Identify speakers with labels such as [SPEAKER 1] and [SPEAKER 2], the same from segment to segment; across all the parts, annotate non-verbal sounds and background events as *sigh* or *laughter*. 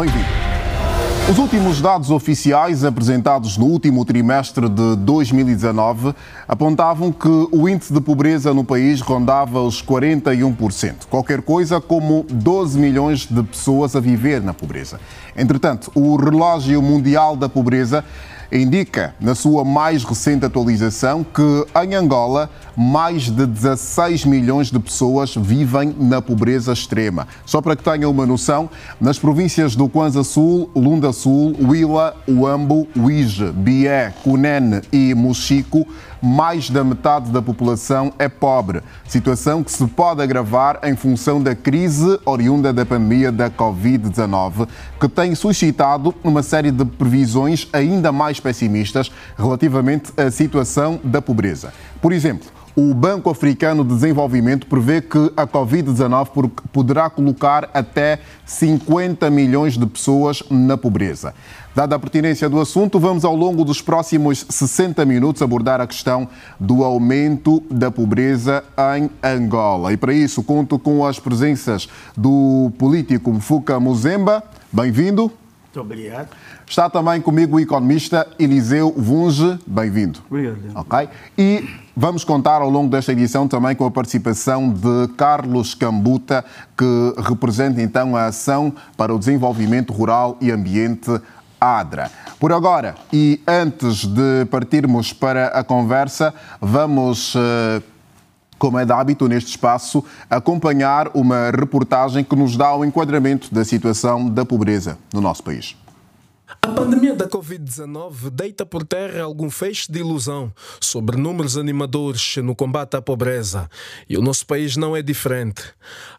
[SPEAKER 1] Bem-vindo. Os últimos dados oficiais apresentados no último trimestre de 2019 apontavam que o índice de pobreza no país rondava os 41%, qualquer coisa como 12 milhões de pessoas a viver na pobreza. Entretanto, o relógio mundial da pobreza indica, na sua mais recente atualização, que em Angola mais de 16 milhões de pessoas vivem na pobreza extrema. Só para que tenham uma noção, nas províncias do Kwanza Sul, Lunda Sul, Huila, Uambo, Uige, Bié, Cunene e Mochico, mais da metade da população é pobre, situação que se pode agravar em função da crise oriunda da pandemia da Covid-19, que tem suscitado uma série de previsões ainda mais pessimistas relativamente à situação da pobreza. Por exemplo, o Banco Africano de Desenvolvimento prevê que a Covid-19 poderá colocar até 50 milhões de pessoas na pobreza. Dada a pertinência do assunto, vamos ao longo dos próximos 60 minutos abordar a questão do aumento da pobreza em Angola. E para isso conto com as presenças do político Mfuka Muzemba. Bem-vindo.
[SPEAKER 2] Muito obrigado.
[SPEAKER 1] Está também comigo o economista Eliseu Vunge. Bem-vindo.
[SPEAKER 2] Obrigado.
[SPEAKER 1] Ok. E vamos contar ao longo desta edição também com a participação de Carlos Cambuta, que representa então a Ação para o Desenvolvimento Rural e Ambiente ADRA. Por agora, e antes de partirmos para a conversa, vamos eh, como é de hábito neste espaço, acompanhar uma reportagem que nos dá o um enquadramento da situação da pobreza no nosso país.
[SPEAKER 3] A pandemia da Covid-19 deita por terra algum feixe de ilusão sobre números animadores no combate à pobreza. E o nosso país não é diferente.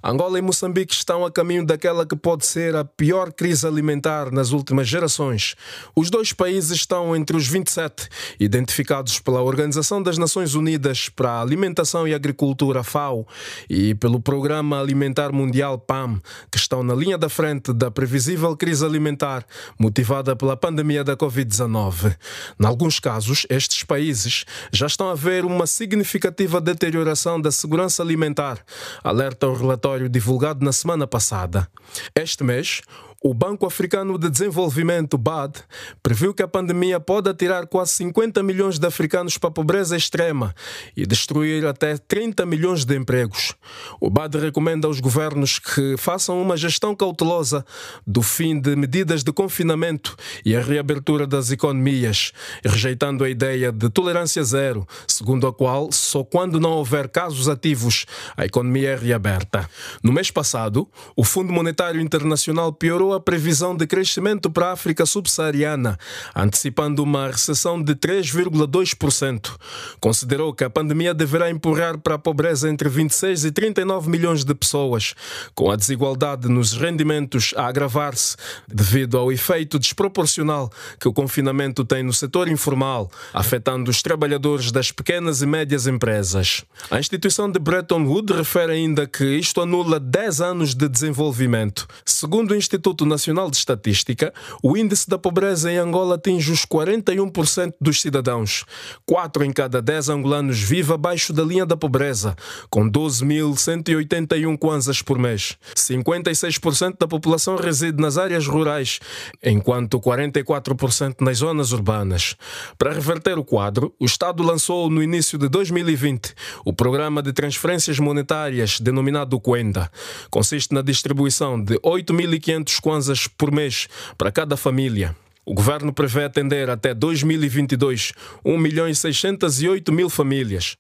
[SPEAKER 3] Angola e Moçambique estão a caminho daquela que pode ser a pior crise alimentar nas últimas gerações. Os dois países estão entre os 27 identificados pela Organização das Nações Unidas para a Alimentação e Agricultura, FAO, e pelo Programa Alimentar Mundial, PAM, que estão na linha da frente da previsível crise alimentar motivada pela pandemia da Covid-19. Em alguns casos, estes países já estão a ver uma significativa deterioração da segurança alimentar, alerta o relatório divulgado na semana passada. Este mês, o Banco Africano de Desenvolvimento, BAD, previu que a pandemia pode atirar quase 50 milhões de africanos para a pobreza extrema e destruir até 30 milhões de empregos. O BAD recomenda aos governos que façam uma gestão cautelosa do fim de medidas de confinamento e a reabertura das economias, rejeitando a ideia de tolerância zero, segundo a qual só quando não houver casos ativos a economia é reaberta. No mês passado, o Fundo Monetário Internacional piorou a previsão de crescimento para a África subsaariana, antecipando uma recessão de 3,2%. Considerou que a pandemia deverá empurrar para a pobreza entre 26 e 39 milhões de pessoas, com a desigualdade nos rendimentos a agravar-se devido ao efeito desproporcional que o confinamento tem no setor informal, afetando os trabalhadores das pequenas e médias empresas. A instituição de Bretton Woods refere ainda que isto anula 10 anos de desenvolvimento. Segundo o Instituto Instituto Nacional de Estatística, o índice da pobreza em Angola atinge os 41% dos cidadãos. 4 em cada 10 angolanos vive abaixo da linha da pobreza, com 12.181 kwanzas por mês. 56% da população reside nas áreas rurais, enquanto 44% nas zonas urbanas. Para reverter o quadro, o Estado lançou no início de 2020 o Programa de Transferências Monetárias, denominado Quenda. Consiste na distribuição de 8.500 kwanzas por mês para cada família. O governo prevê atender até 2022 1 milhão e 608 mil famílias.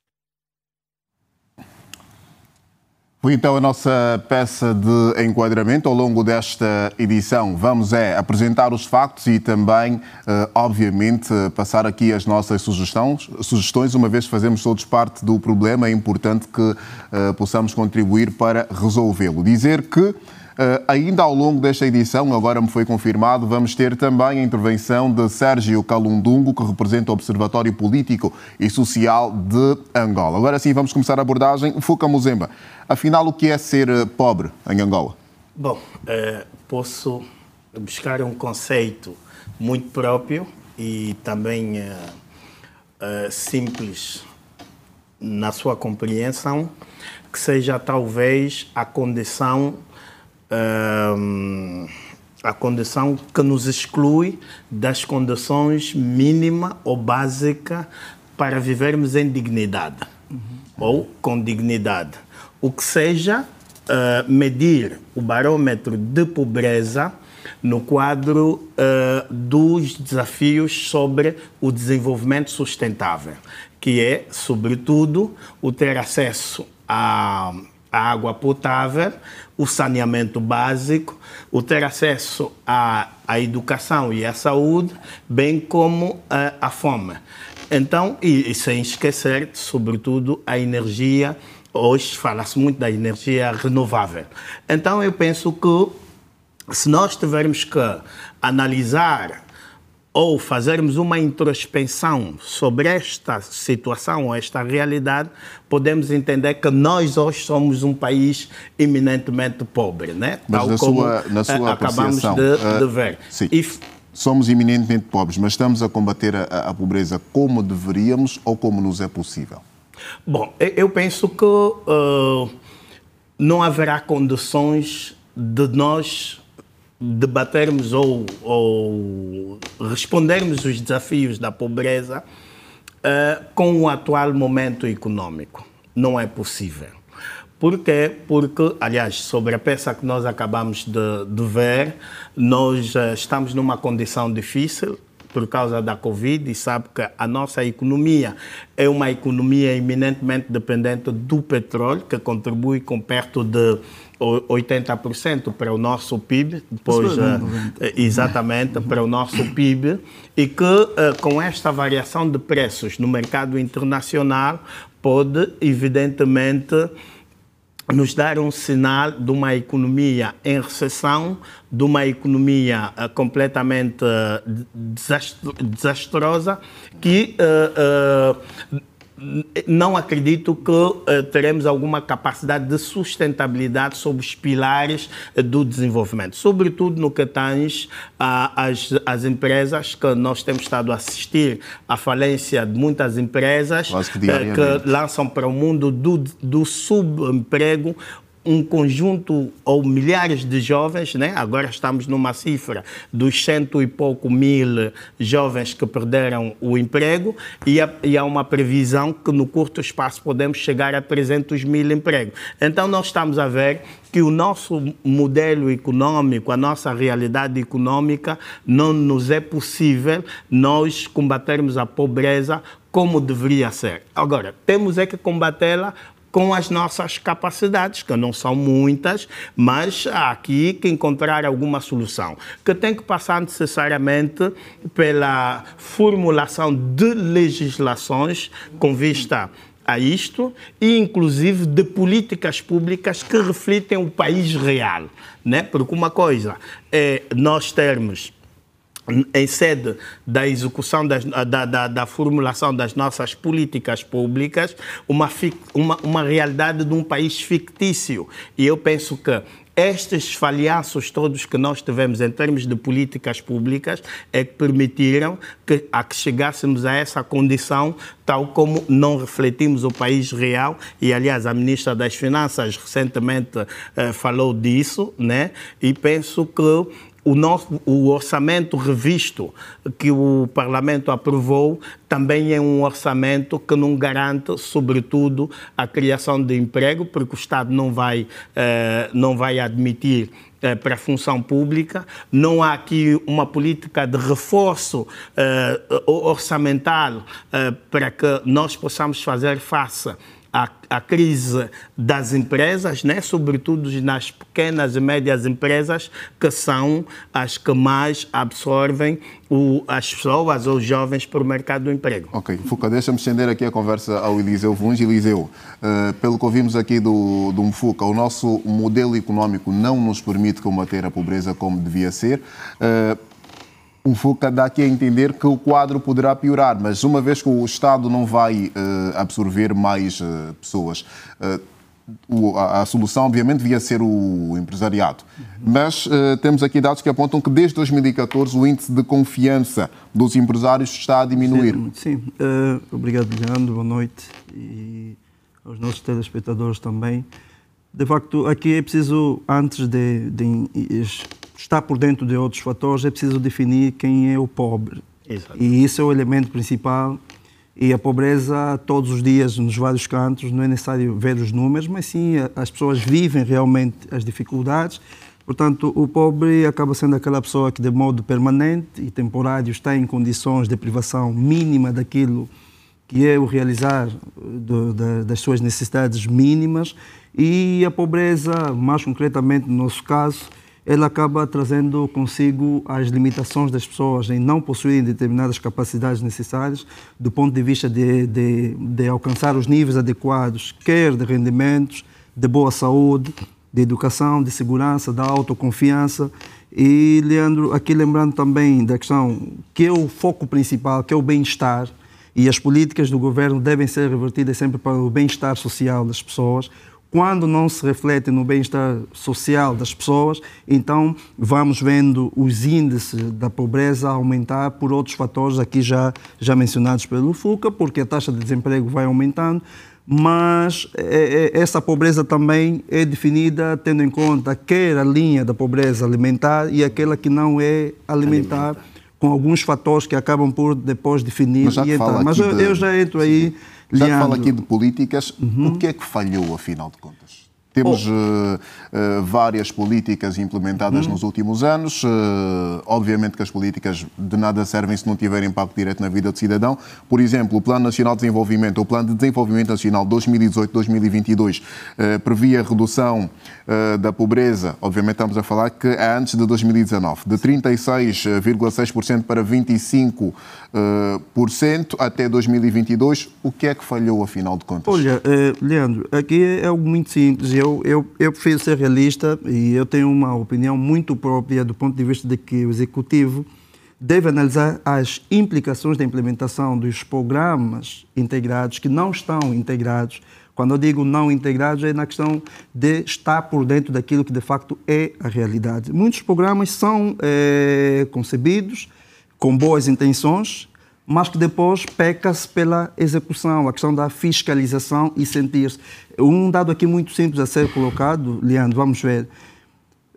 [SPEAKER 1] Foi então a nossa peça de enquadramento. Ao longo desta edição, vamos é apresentar os factos e também, eh, obviamente, passar aqui as nossas sugestões, sugestões. Uma vez fazemos todos parte do problema, é importante que eh, possamos contribuir para resolvê-lo. Dizer que Uh, ainda ao longo desta edição, agora me foi confirmado, vamos ter também a intervenção de Sérgio Calundungo, que representa o Observatório Político e Social de Angola. Agora sim, vamos começar a abordagem. Fuca Muzemba, afinal, o que é ser eh, pobre em Angola?
[SPEAKER 2] Bom, uh, posso buscar um conceito muito próprio e também uh, simples na sua compreensão, que seja talvez a condição a condição que nos exclui das condições mínima ou básica para vivermos em dignidade uhum. ou com dignidade. O que seja uh, medir o barômetro de pobreza no quadro uh, dos desafios sobre o desenvolvimento sustentável, que é, sobretudo, o ter acesso a a água potável, o saneamento básico, o ter acesso à, à educação e à saúde, bem como a, a fome. Então, e, e, sem esquecer, sobretudo, a energia. Hoje fala-se muito da energia renovável. Então, eu penso que se nós tivermos que analisar ou fazermos uma introspecção sobre esta situação, esta realidade, podemos entender que nós hoje somos um país eminentemente pobre, né?
[SPEAKER 1] Mas Tal na como sua, na sua
[SPEAKER 2] eh, acabamos de, uh, de, ver.
[SPEAKER 1] Sim. E, somos eminentemente pobres, mas estamos a combater a, a, pobreza como deveríamos ou como nos é possível?
[SPEAKER 2] Bom, eu penso que uh, não haverá condições de nós debatermos ou, ou respondermos os desafios da pobreza uh, com o atual momento econômico. Não é possível. Por quê? Porque, aliás, sobre a peça que nós acabamos de, de ver, nós uh, estamos numa condição difícil por causa da Covid e sabe que a nossa economia é uma economia eminentemente dependente do petróleo, que contribui com perto de 80% para o nosso PIB, depois, uh, exatamente, para o nosso PIB, e que uh, com esta variação de preços no mercado internacional pode, evidentemente, nos dar um sinal de uma economia em recessão, de uma economia uh, completamente uh, desastrosa, que uh, não acredito que uh, teremos alguma capacidade de sustentabilidade sobre os pilares uh, do desenvolvimento, sobretudo no que tange às as empresas, que nós temos estado a assistir à falência de muitas empresas que, eh, que lançam para o mundo do, do subemprego um conjunto ou milhares de jovens, né? agora estamos numa cifra dos cento e pouco mil jovens que perderam o emprego e, há, e há uma previsão que no curto espaço podemos chegar a 300 mil empregos. Então nós estamos a ver que o nosso modelo econômico, a nossa realidade econômica, não nos é possível nós combatermos a pobreza como deveria ser. Agora, temos é que combatê-la com as nossas capacidades, que não são muitas, mas há aqui que encontrar alguma solução, que tem que passar necessariamente pela formulação de legislações com vista a isto e inclusive de políticas públicas que refletem o país real, né? Porque uma coisa é nós termos em sede da execução, das, da, da, da, formulação das nossas políticas públicas, uma, uma, uma realidade de um país fictício. E eu penso que estes falhanços todos que nós tivemos em termos de políticas públicas é que permitiram que, a que chegássemos a essa condição, tal como não refletimos o país real. E, aliás, a Ministra das Finanças recentemente eh, falou disso, né? E penso que o, nosso, o orçamento revisto que o Parlamento aprovou também é um orçamento que não garante, sobretudo, a criação de emprego, porque o Estado não vai, eh, não vai admitir eh, para a função pública. Não há aqui uma política de reforço eh, orçamental eh, para que nós possamos fazer face a, a crise das empresas, né? sobretudo nas pequenas e médias empresas, que são as que mais absorvem o, as pessoas ou os jovens para o mercado do emprego.
[SPEAKER 1] Ok, Fuca, deixa-me estender aqui a conversa ao Eliseu Vuns. Eliseu, uh, pelo que ouvimos aqui do, do Mfuca, o nosso modelo económico não nos permite combater a pobreza como devia ser. Uh, o FUCA dá aqui a entender que o quadro poderá piorar, mas uma vez que o Estado não vai uh, absorver mais uh, pessoas, uh, o, a, a, solução, obviamente, devia ser o empresariado. Uhum. Mas temos aqui dados que apontam que desde 2014 o índice de confiança dos empresários está a diminuir.
[SPEAKER 4] Sim, sim. obrigado, Leandro. Boa noite. E aos nossos telespectadores também. De facto, aqui é preciso, antes de, de está por dentro de outros fatores, é preciso definir quem é o pobre. Exato. E isso é o elemento principal. E a pobreza, todos os dias, nos vários cantos, não é necessário ver os números, mas sim as pessoas vivem realmente as dificuldades. Portanto, o pobre acaba sendo aquela pessoa que, de modo permanente e temporário, está em condições de privação mínima daquilo que é o realizar do, da, das suas necessidades mínimas. E a pobreza, mais concretamente no nosso caso, ela acaba trazendo consigo as limitações das pessoas em não possuírem determinadas capacidades necessárias do ponto de vista de, de, de alcançar os níveis adequados, quer de rendimentos, de boa saúde, de educação, de segurança, da autoconfiança. E, Leandro, aqui lembrando também da questão que é o foco principal, que é o bem-estar, e as políticas do governo devem ser revertidas sempre para o bem-estar social das pessoas, quando não se reflete no bem-estar social das pessoas, então vamos vendo os índices da pobreza aumentar por outros fatores aqui já, já mencionados pelo FUCA, porque a taxa de desemprego vai aumentando, mas é, é, essa pobreza também é definida tendo em conta quer a linha da pobreza alimentar e aquela que não é alimentar. alimentar com alguns fatores que acabam por depois definir
[SPEAKER 1] mas
[SPEAKER 4] e
[SPEAKER 1] entrar.
[SPEAKER 4] Mas eu,
[SPEAKER 1] de...
[SPEAKER 4] eu, já entro aí
[SPEAKER 1] já que fala aqui de políticas, uhum. o que é que falhou, afinal de contas? Temos oh. uh, uh, várias políticas implementadas uhum. nos últimos anos. Uh, obviamente que as políticas de nada servem se não tiverem impacto direto na vida do cidadão. Por exemplo, o Plano Nacional de Desenvolvimento, o Plano de Desenvolvimento Nacional 2018-2022, previa a redução da pobreza. Obviamente estamos a falar que é antes de 2019, de 36,6% para 25% até 2022. O que é que falhou, afinal de contas?
[SPEAKER 4] Olha, Leandro, aqui é algo muito simples eu, eu, eu prefiro ser realista e eu tenho uma opinião muito própria do ponto de vista de que o Executivo deve analisar as implicações da implementação dos programas integrados que não estão integrados. Quando eu digo não integrados, é na questão de estar por dentro daquilo que de facto é a realidade. Muitos programas são é, concebidos com boas intenções, mas que depois peca-se pela execução, a questão da fiscalização e sentir-se. Um dado aqui muito simples a ser colocado, Leandro, vamos ver.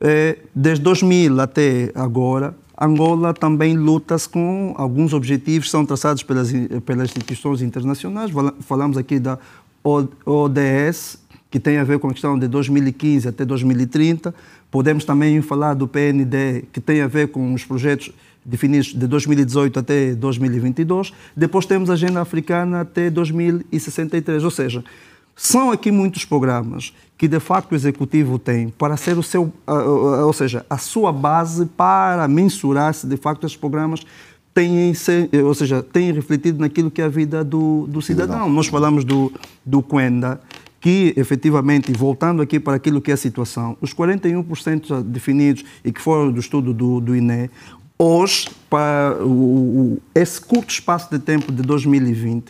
[SPEAKER 4] É, desde 2000 até agora, Angola também luta-se com alguns objetivos que são traçados pelas, pelas instituições internacionais. Falamos aqui da ODS, que tem a ver com a questão de 2015 até 2030. Podemos também falar do PND, que tem a ver com os projetos definidos de 2018 até 2022. Depois temos a Agenda Africana até 2063. Ou seja, são aqui muitos programas que de facto o executivo tem para ser o seu, ou seja, a sua base para mensurar se de facto esses programas têm, ou seja, têm refletido naquilo que é a vida do, do cidadão. Nós falamos do, do Quenda, que efetivamente, voltando aqui para aquilo que é a situação, os 41% definidos e que foram do estudo do, do INE, Hoje, para o, esse curto espaço de tempo de 2020,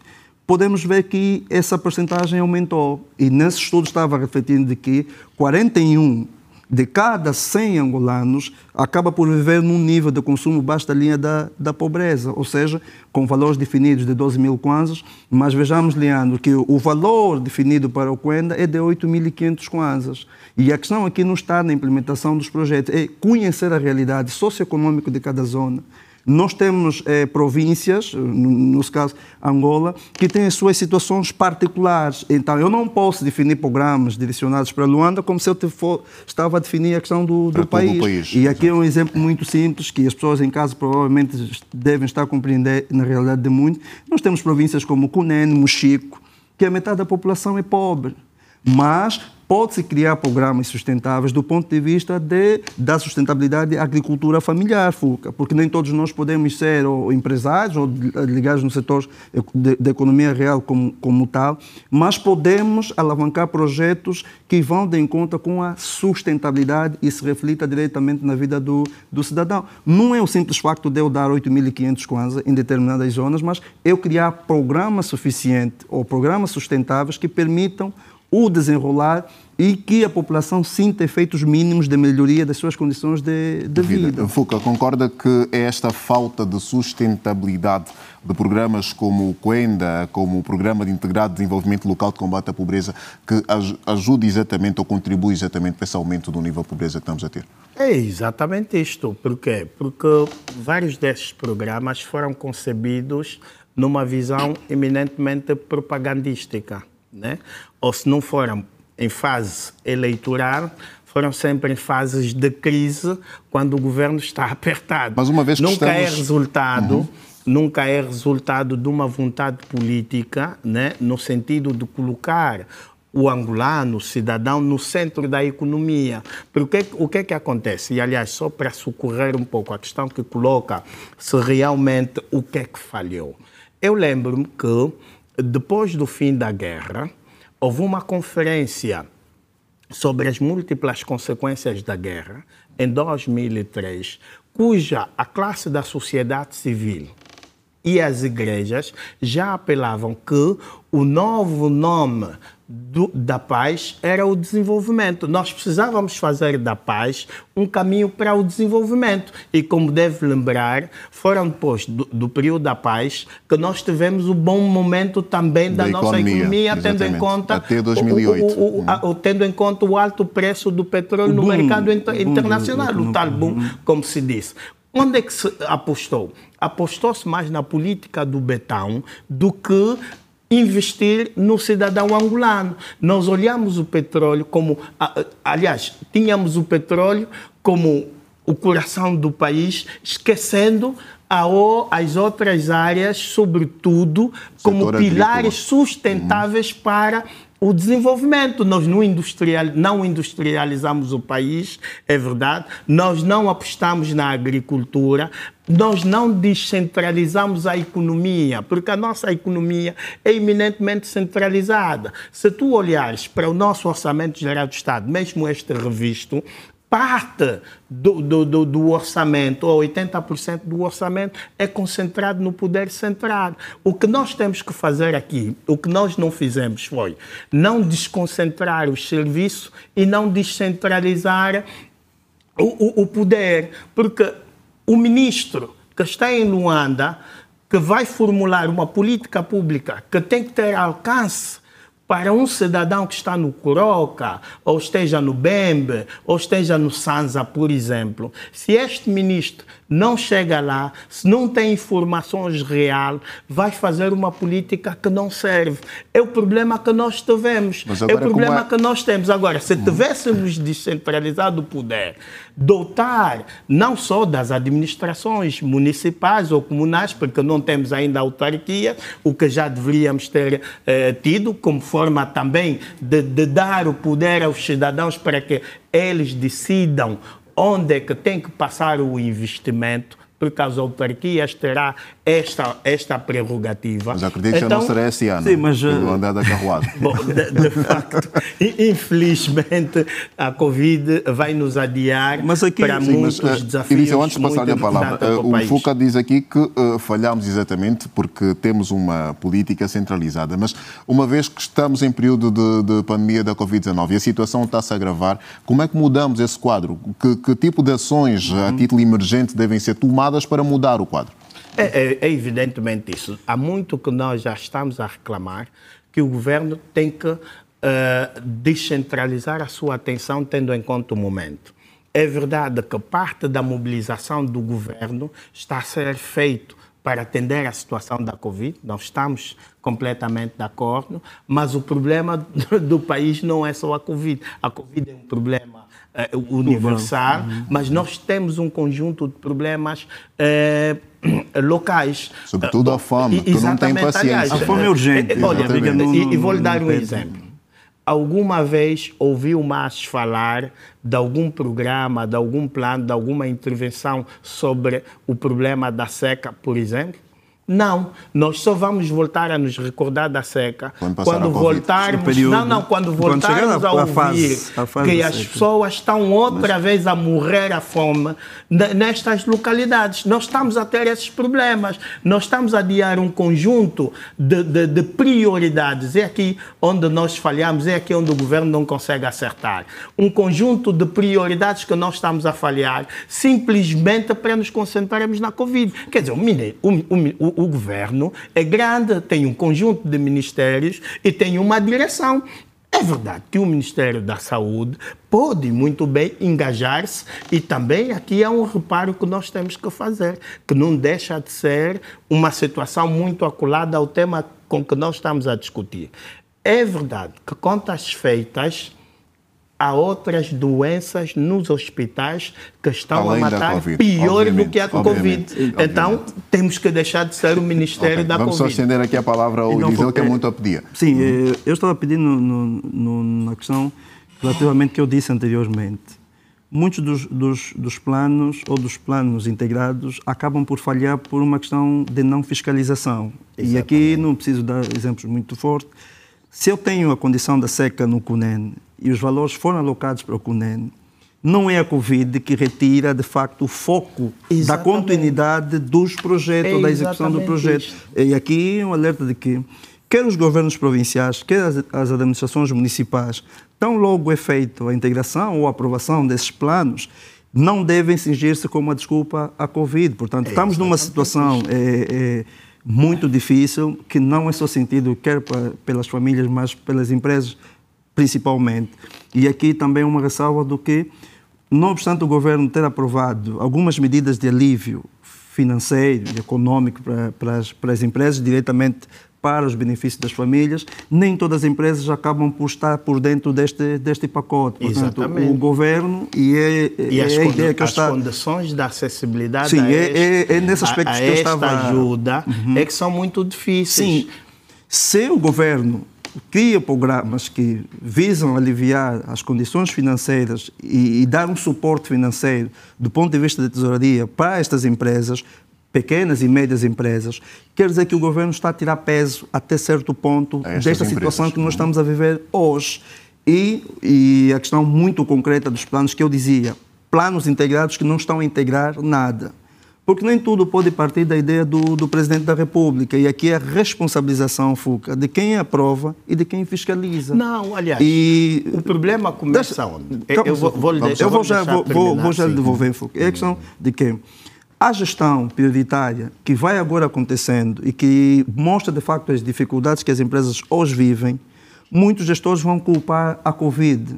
[SPEAKER 4] podemos ver que essa porcentagem aumentou. E nesse estudo estava refletindo de que 41 de cada 100 angolanos acaba por viver num nível de consumo baixo da linha da, da pobreza, ou seja, com valores definidos de 12 mil kwanzas, mas vejamos, Leandro, que o valor definido para o Quenda é de 8.500 kwanzas. E a questão aqui não está na implementação dos projetos, é conhecer a realidade socioeconômica de cada zona, nós temos eh, províncias, no nosso caso Angola, que têm as suas situações particulares. Então, eu não posso definir programas direcionados para Luanda como se eu for, estava a definir a questão do, do país. país. E aqui é um exemplo muito simples que as pessoas em casa provavelmente devem estar a compreender na realidade de muito. Nós temos províncias como Cunene, Mochico, que a metade da população é pobre. Mas pode-se criar programas sustentáveis do ponto de vista de, da sustentabilidade da agricultura familiar, FUCA, porque nem todos nós podemos ser ou empresários ou ligados no setor da economia real como, como tal, mas podemos alavancar projetos que vão de encontro com a sustentabilidade e se reflita diretamente na vida do, do cidadão. Não é o simples facto de eu dar 8.500 kwanza em determinadas zonas, mas eu criar programas suficientes ou programas sustentáveis que permitam o desenrolar e que a população sinta efeitos mínimos de melhoria das suas condições de, de vida. vida.
[SPEAKER 1] Fuca, concorda que é esta falta de sustentabilidade de programas como o Coenda, como o Programa de Integrado de Desenvolvimento Local de Combate à Pobreza, que ajuda exatamente ou contribui exatamente para esse aumento do nível de pobreza que estamos a ter?
[SPEAKER 2] É exatamente isto. Por quê? Porque vários desses programas foram concebidos numa visão eminentemente propagandística. Né? Ou se não foram em fase eleitoral, foram sempre em fases de crise, quando o governo está *laughs* apertado.
[SPEAKER 1] Mas uma vez que
[SPEAKER 2] nunca
[SPEAKER 1] estamos...
[SPEAKER 2] é resultado, uhum. nunca é resultado de uma vontade política, né, no sentido de colocar o angolano, o cidadão, no centro da economia. Porque o que é que acontece? E, aliás, só para socorrer um pouco a questão que coloca se realmente o que é que falhou. Eu lembro-me que, depois do fim da guerra, houve uma conferência sobre as múltiplas consequências da guerra em 2003, cuja a classe da sociedade civil e as igrejas já apelavam que o novo nome do, da paz era o desenvolvimento. Nós precisávamos fazer da paz um caminho para o desenvolvimento. E, como deve lembrar, foram depois do, do período da paz que nós tivemos o bom momento também da, da nossa economia, economia tendo em conta
[SPEAKER 1] até 2008,
[SPEAKER 2] o, o, o, a, tendo em conta o alto preço do petróleo no boom, mercado inter, internacional, o tal boom, como se diz. Onde é que se apostou? Apostou-se mais na política do betão do que investir no cidadão angolano. Nós olhamos o petróleo como. Aliás, tínhamos o petróleo como o coração do país, esquecendo as outras áreas, sobretudo, como pilares sustentáveis para o desenvolvimento. Nós não, industrial, não industrializamos o país, é verdade, nós não apostamos na agricultura, nós não descentralizamos a economia, porque a nossa economia é eminentemente centralizada. Se tu olhares para o nosso Orçamento Geral do Estado, mesmo este revisto, parte do, do, do, do, orçamento, ou 80% do orçamento, é concentrado no poder central. O que nós temos que fazer aqui, o que nós não fizemos foi não desconcentrar os serviços e não descentralizar o, o, o poder, porque o ministro que está em Luanda, que vai formular uma política pública que tem que ter alcance para um cidadão que está no Coroca, ou esteja no Bembe, ou esteja no Sanza, por exemplo, se este ministro não chega lá, se não tem informações reais, vai fazer uma política que não serve. É o problema que nós tivemos. É o problema é... que nós temos. Agora, se tivéssemos descentralizado o poder, dotar não só das administrações municipais ou comunais, porque não temos ainda autarquia, o que já deveríamos ter eh, tido, como forma também de, de dar o poder aos cidadãos para que eles decidam onde é que tem que passar o investimento, porque as autarquias terá esta, esta prerrogativa.
[SPEAKER 1] Mas acredito então, que não será esse ano, sim, mas, uh... andar da carruada. *laughs*
[SPEAKER 2] Bom, de, de facto, infelizmente, a Covid vai nos adiar mas aqui, para sim, muitos mas, uh, desafios. Início,
[SPEAKER 1] antes de passar a palavra, uh, o Fuca diz aqui que uh, falhamos exatamente porque temos uma política centralizada, mas uma vez que estamos em período de, de pandemia da Covid-19 e a situação está-se a agravar, como é que mudamos esse quadro? Que, que tipo de ações uhum. a título emergente devem ser tomadas para mudar o quadro?
[SPEAKER 2] É, é, é, evidentemente isso. Há muito que nós já estamos a reclamar que o governo tem que uh, descentralizar a sua atenção tendo em conta o momento. É verdade que parte da mobilização do governo está a ser feito para atender a situação da Covid, nós estamos completamente de acordo, mas o problema *laughs* do país não é só a Covid. A Covid é um problema eh, universal, uhum. mas nós temos um conjunto de problemas eh, *clears throat* locais.
[SPEAKER 1] Sobretudo a fome, tu não tem paciência. Aliás,
[SPEAKER 4] a fome é urgente. Eh,
[SPEAKER 2] olha, e, e vou-lhe dar um exemplo. Alguma vez ouviu mais falar de algum programa, de algum plano, de alguma intervenção sobre o problema da seca, por exemplo? Não, nós só vamos voltar a nos recordar da seca
[SPEAKER 1] Quando
[SPEAKER 2] quando,
[SPEAKER 1] Covid.
[SPEAKER 2] voltarmos.
[SPEAKER 4] Período-
[SPEAKER 2] não, não, quando
[SPEAKER 4] quando
[SPEAKER 2] voltarmos
[SPEAKER 4] a-
[SPEAKER 2] a,
[SPEAKER 4] a
[SPEAKER 2] ouvir
[SPEAKER 4] fase- a fase
[SPEAKER 2] que as
[SPEAKER 4] seca.
[SPEAKER 2] pessoas estão outra vez a morrer à fome ne- nestas localidades. Nós estamos a ter esses problemas. Nós estamos a adiar um conjunto de, de- de prioridades. É aqui onde nós falhamos, é aqui onde o governo não consegue acertar. Um conjunto de prioridades que nós estamos a falhar simplesmente para nos concentrarmos na Covid. Quer dizer, o, o, o- o governo é grande, tem um conjunto de ministérios e tem uma direção. É verdade que o Ministério da Saúde pode muito bem engajar-se e também aqui há um reparo que nós temos que fazer, que não deixa de ser uma situação muito acolada ao tema com que nós estamos a discutir. É verdade que contas feitas há outras doenças nos hospitais que estão
[SPEAKER 1] Além
[SPEAKER 2] a matar
[SPEAKER 1] Covid,
[SPEAKER 2] pior do que a
[SPEAKER 1] obviamente,
[SPEAKER 2] Covid. Então,
[SPEAKER 1] obviamente.
[SPEAKER 2] temos que deixar de ser o Ministério
[SPEAKER 1] Ok,
[SPEAKER 2] da
[SPEAKER 1] Vamos só
[SPEAKER 2] Covid.
[SPEAKER 1] estender aqui a palavra ao Eliseu, que é muito a pedir.
[SPEAKER 4] Sim, eh, eu estava pedindo no- no- na questão relativamente que eu disse anteriormente. Muitos dos, dos, dos planos ou dos planos integrados acabam por falhar por uma questão de não fiscalização. E aqui não preciso dar exemplos muito fortes. Se eu tenho a condição da seca no CUNEN e os valores foram alocados para o CUNEN, não é a Covid que retira, de facto, o foco da
[SPEAKER 2] Exatamente.
[SPEAKER 4] continuidade dos projetos,
[SPEAKER 2] É
[SPEAKER 4] da execução do projeto.
[SPEAKER 2] isto.
[SPEAKER 4] E aqui um alerta de que quer os governos provinciais, quer as, as administrações municipais, tão logo é feita a integração ou a aprovação desses planos, não devem cingir-se como uma desculpa à Covid. Portanto, estamos numa situação é, é, muito difícil, que não é só sentido quer pa- pelas famílias, mas pelas empresas principalmente. E aqui também uma ressalva do que, não obstante o governo ter aprovado algumas medidas de alívio financeiro e econômico para, para, as, para as empresas, diretamente para os benefícios das famílias, nem todas as empresas acabam por estar por dentro deste, deste pacote. Portanto,
[SPEAKER 2] Exatamente.
[SPEAKER 4] o governo, e é,
[SPEAKER 2] E
[SPEAKER 4] é
[SPEAKER 2] as,
[SPEAKER 4] a ideia que
[SPEAKER 2] as
[SPEAKER 4] estava...
[SPEAKER 2] condições da acessibilidade
[SPEAKER 4] Sim, é-
[SPEAKER 2] este-
[SPEAKER 4] é- é nesse aspecto
[SPEAKER 2] a, a
[SPEAKER 4] que eu
[SPEAKER 2] esta
[SPEAKER 4] estava- Uhum.
[SPEAKER 2] ajuda é que são muito difíceis.
[SPEAKER 4] Sim, se o governo cria programas que visam aliviar as condições financeiras e, e dar um suporte financeiro do ponto de vista da tesouraria para estas empresas, pequenas e médias empresas, quer dizer que o governo está a tirar peso até certo ponto desta situação
[SPEAKER 1] empresas.
[SPEAKER 4] que nós estamos a viver hoje. E, e a questão muito concreta dos planos que eu dizia, planos integrados que não estão a integrar nada. Porque nem tudo pode partir da ideia do, do Presidente da República. E aqui é a responsabilização, Fuca, de quem aprova e de quem fiscaliza.
[SPEAKER 2] Não, aliás,
[SPEAKER 4] E-
[SPEAKER 2] o problema começa
[SPEAKER 4] Deixa-
[SPEAKER 2] onde?
[SPEAKER 4] Calma,
[SPEAKER 2] eu vou, vou lhe
[SPEAKER 4] Vamos,
[SPEAKER 2] deixar-
[SPEAKER 4] eu vou
[SPEAKER 2] vou
[SPEAKER 4] já, vou, vou, já lhe devolver, Fuca. É a questão de que a gestão prioritária que vai agora acontecendo e que mostra de facto as dificuldades que as empresas hoje vivem, muitos gestores vão culpar a Covid.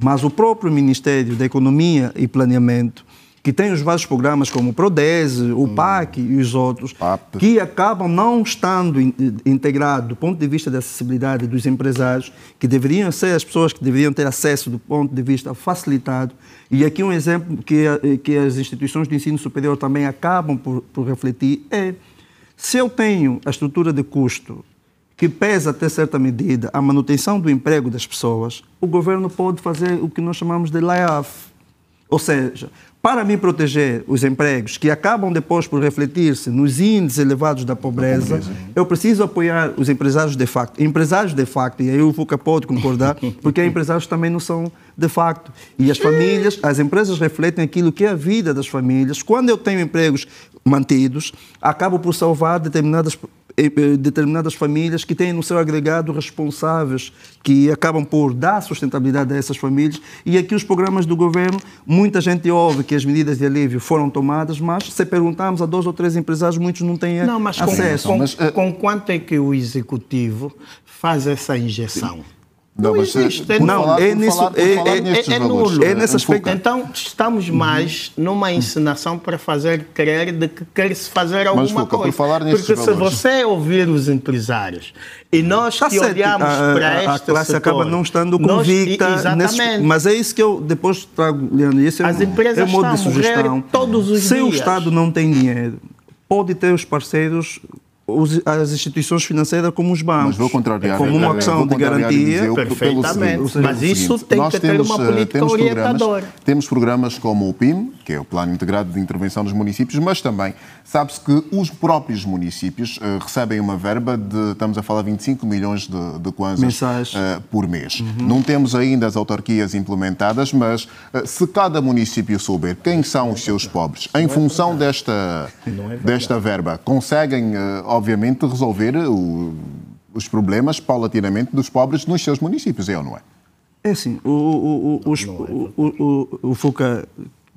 [SPEAKER 4] Mas o próprio Ministério da Economia e Planeamento, que tem os vários programas como o Prodese, o PAC e os outros,
[SPEAKER 1] PAP.
[SPEAKER 4] que acabam não estando in- integrados do ponto de vista da acessibilidade dos empresários, que deveriam ser as pessoas que deveriam ter acesso do ponto de vista facilitado. E aqui um exemplo que, que as instituições de ensino superior também acabam por, por refletir é, se eu tenho a estrutura de custo que pesa até certa medida a manutenção do emprego das pessoas, o governo pode fazer o que nós chamamos de layoff. Ou seja, para me proteger os empregos que acabam depois por refletir-se nos índices elevados da pobreza, eu preciso apoiar os empresários de facto. Empresários de facto, e aí o FUCA pode concordar, *laughs* porque empresários também não são de facto. E as famílias, as empresas refletem aquilo que é a vida das famílias. Quando eu tenho empregos mantidos, acabo por salvar determinadas determinadas famílias que têm no seu agregado responsáveis que acabam por dar sustentabilidade a essas famílias e aqui os programas do governo, muita gente ouve que as medidas de alívio foram tomadas, mas se perguntarmos a dois ou três empresários, muitos não têm
[SPEAKER 2] Não, mas com,
[SPEAKER 4] acesso.
[SPEAKER 2] com,
[SPEAKER 1] Mas, eh,
[SPEAKER 2] com quanto é que o executivo faz essa injeção?
[SPEAKER 1] Não, mas,
[SPEAKER 2] existe.
[SPEAKER 1] por
[SPEAKER 4] Não,
[SPEAKER 1] falar-
[SPEAKER 4] é nisso-
[SPEAKER 1] falar-
[SPEAKER 4] é- é-
[SPEAKER 2] é
[SPEAKER 1] valores,
[SPEAKER 2] nulo.
[SPEAKER 4] É nesse aspecto.
[SPEAKER 2] Então, estamos mais numa encenação para fazer crer de que quer-se fazer alguma
[SPEAKER 1] Fuca, por
[SPEAKER 2] coisa.
[SPEAKER 1] falar
[SPEAKER 2] Porque se
[SPEAKER 1] valores.
[SPEAKER 2] você ouvir os empresários e nós
[SPEAKER 4] Está
[SPEAKER 2] que
[SPEAKER 4] certo,
[SPEAKER 2] olhamos
[SPEAKER 4] a,
[SPEAKER 2] para
[SPEAKER 4] a- a classe
[SPEAKER 2] setor,
[SPEAKER 4] acaba não estando
[SPEAKER 2] nós-
[SPEAKER 4] convicta.
[SPEAKER 2] exatamente.
[SPEAKER 4] nesses- mas é isso que eu depois trago, Leandro. Esse é
[SPEAKER 2] As
[SPEAKER 4] um,
[SPEAKER 2] empresas
[SPEAKER 4] é um modo de
[SPEAKER 2] estão a morrer
[SPEAKER 4] sugestão.
[SPEAKER 2] todos os
[SPEAKER 4] Se o
[SPEAKER 2] dias.
[SPEAKER 4] Estado não tem dinheiro, pode ter os parceiros as instituições financeiras como os bancos.
[SPEAKER 1] Mas vou contrariar.
[SPEAKER 4] Como uma opção de garantia.
[SPEAKER 2] Perfeitamente. Mas isso tem que ter uma política temos orientadora.
[SPEAKER 1] Temos programas como o PIM, que é o Plano Integrado de Intervenção dos Municípios, mas também sabe-se que os próprios municípios uh, recebem uma verba de, estamos a falar, 25 milhões de, de kwanzas uh, por mês. Uhum. Não temos ainda as autarquias implementadas, mas uh, se cada município souber quem são os seus pobres, em função desta, desta verba, conseguem, obviamente, resolver o, os problemas paulatinamente dos pobres nos seus municípios, é ou não é?
[SPEAKER 4] É assim, o, o, o, o, o, o, o Fuca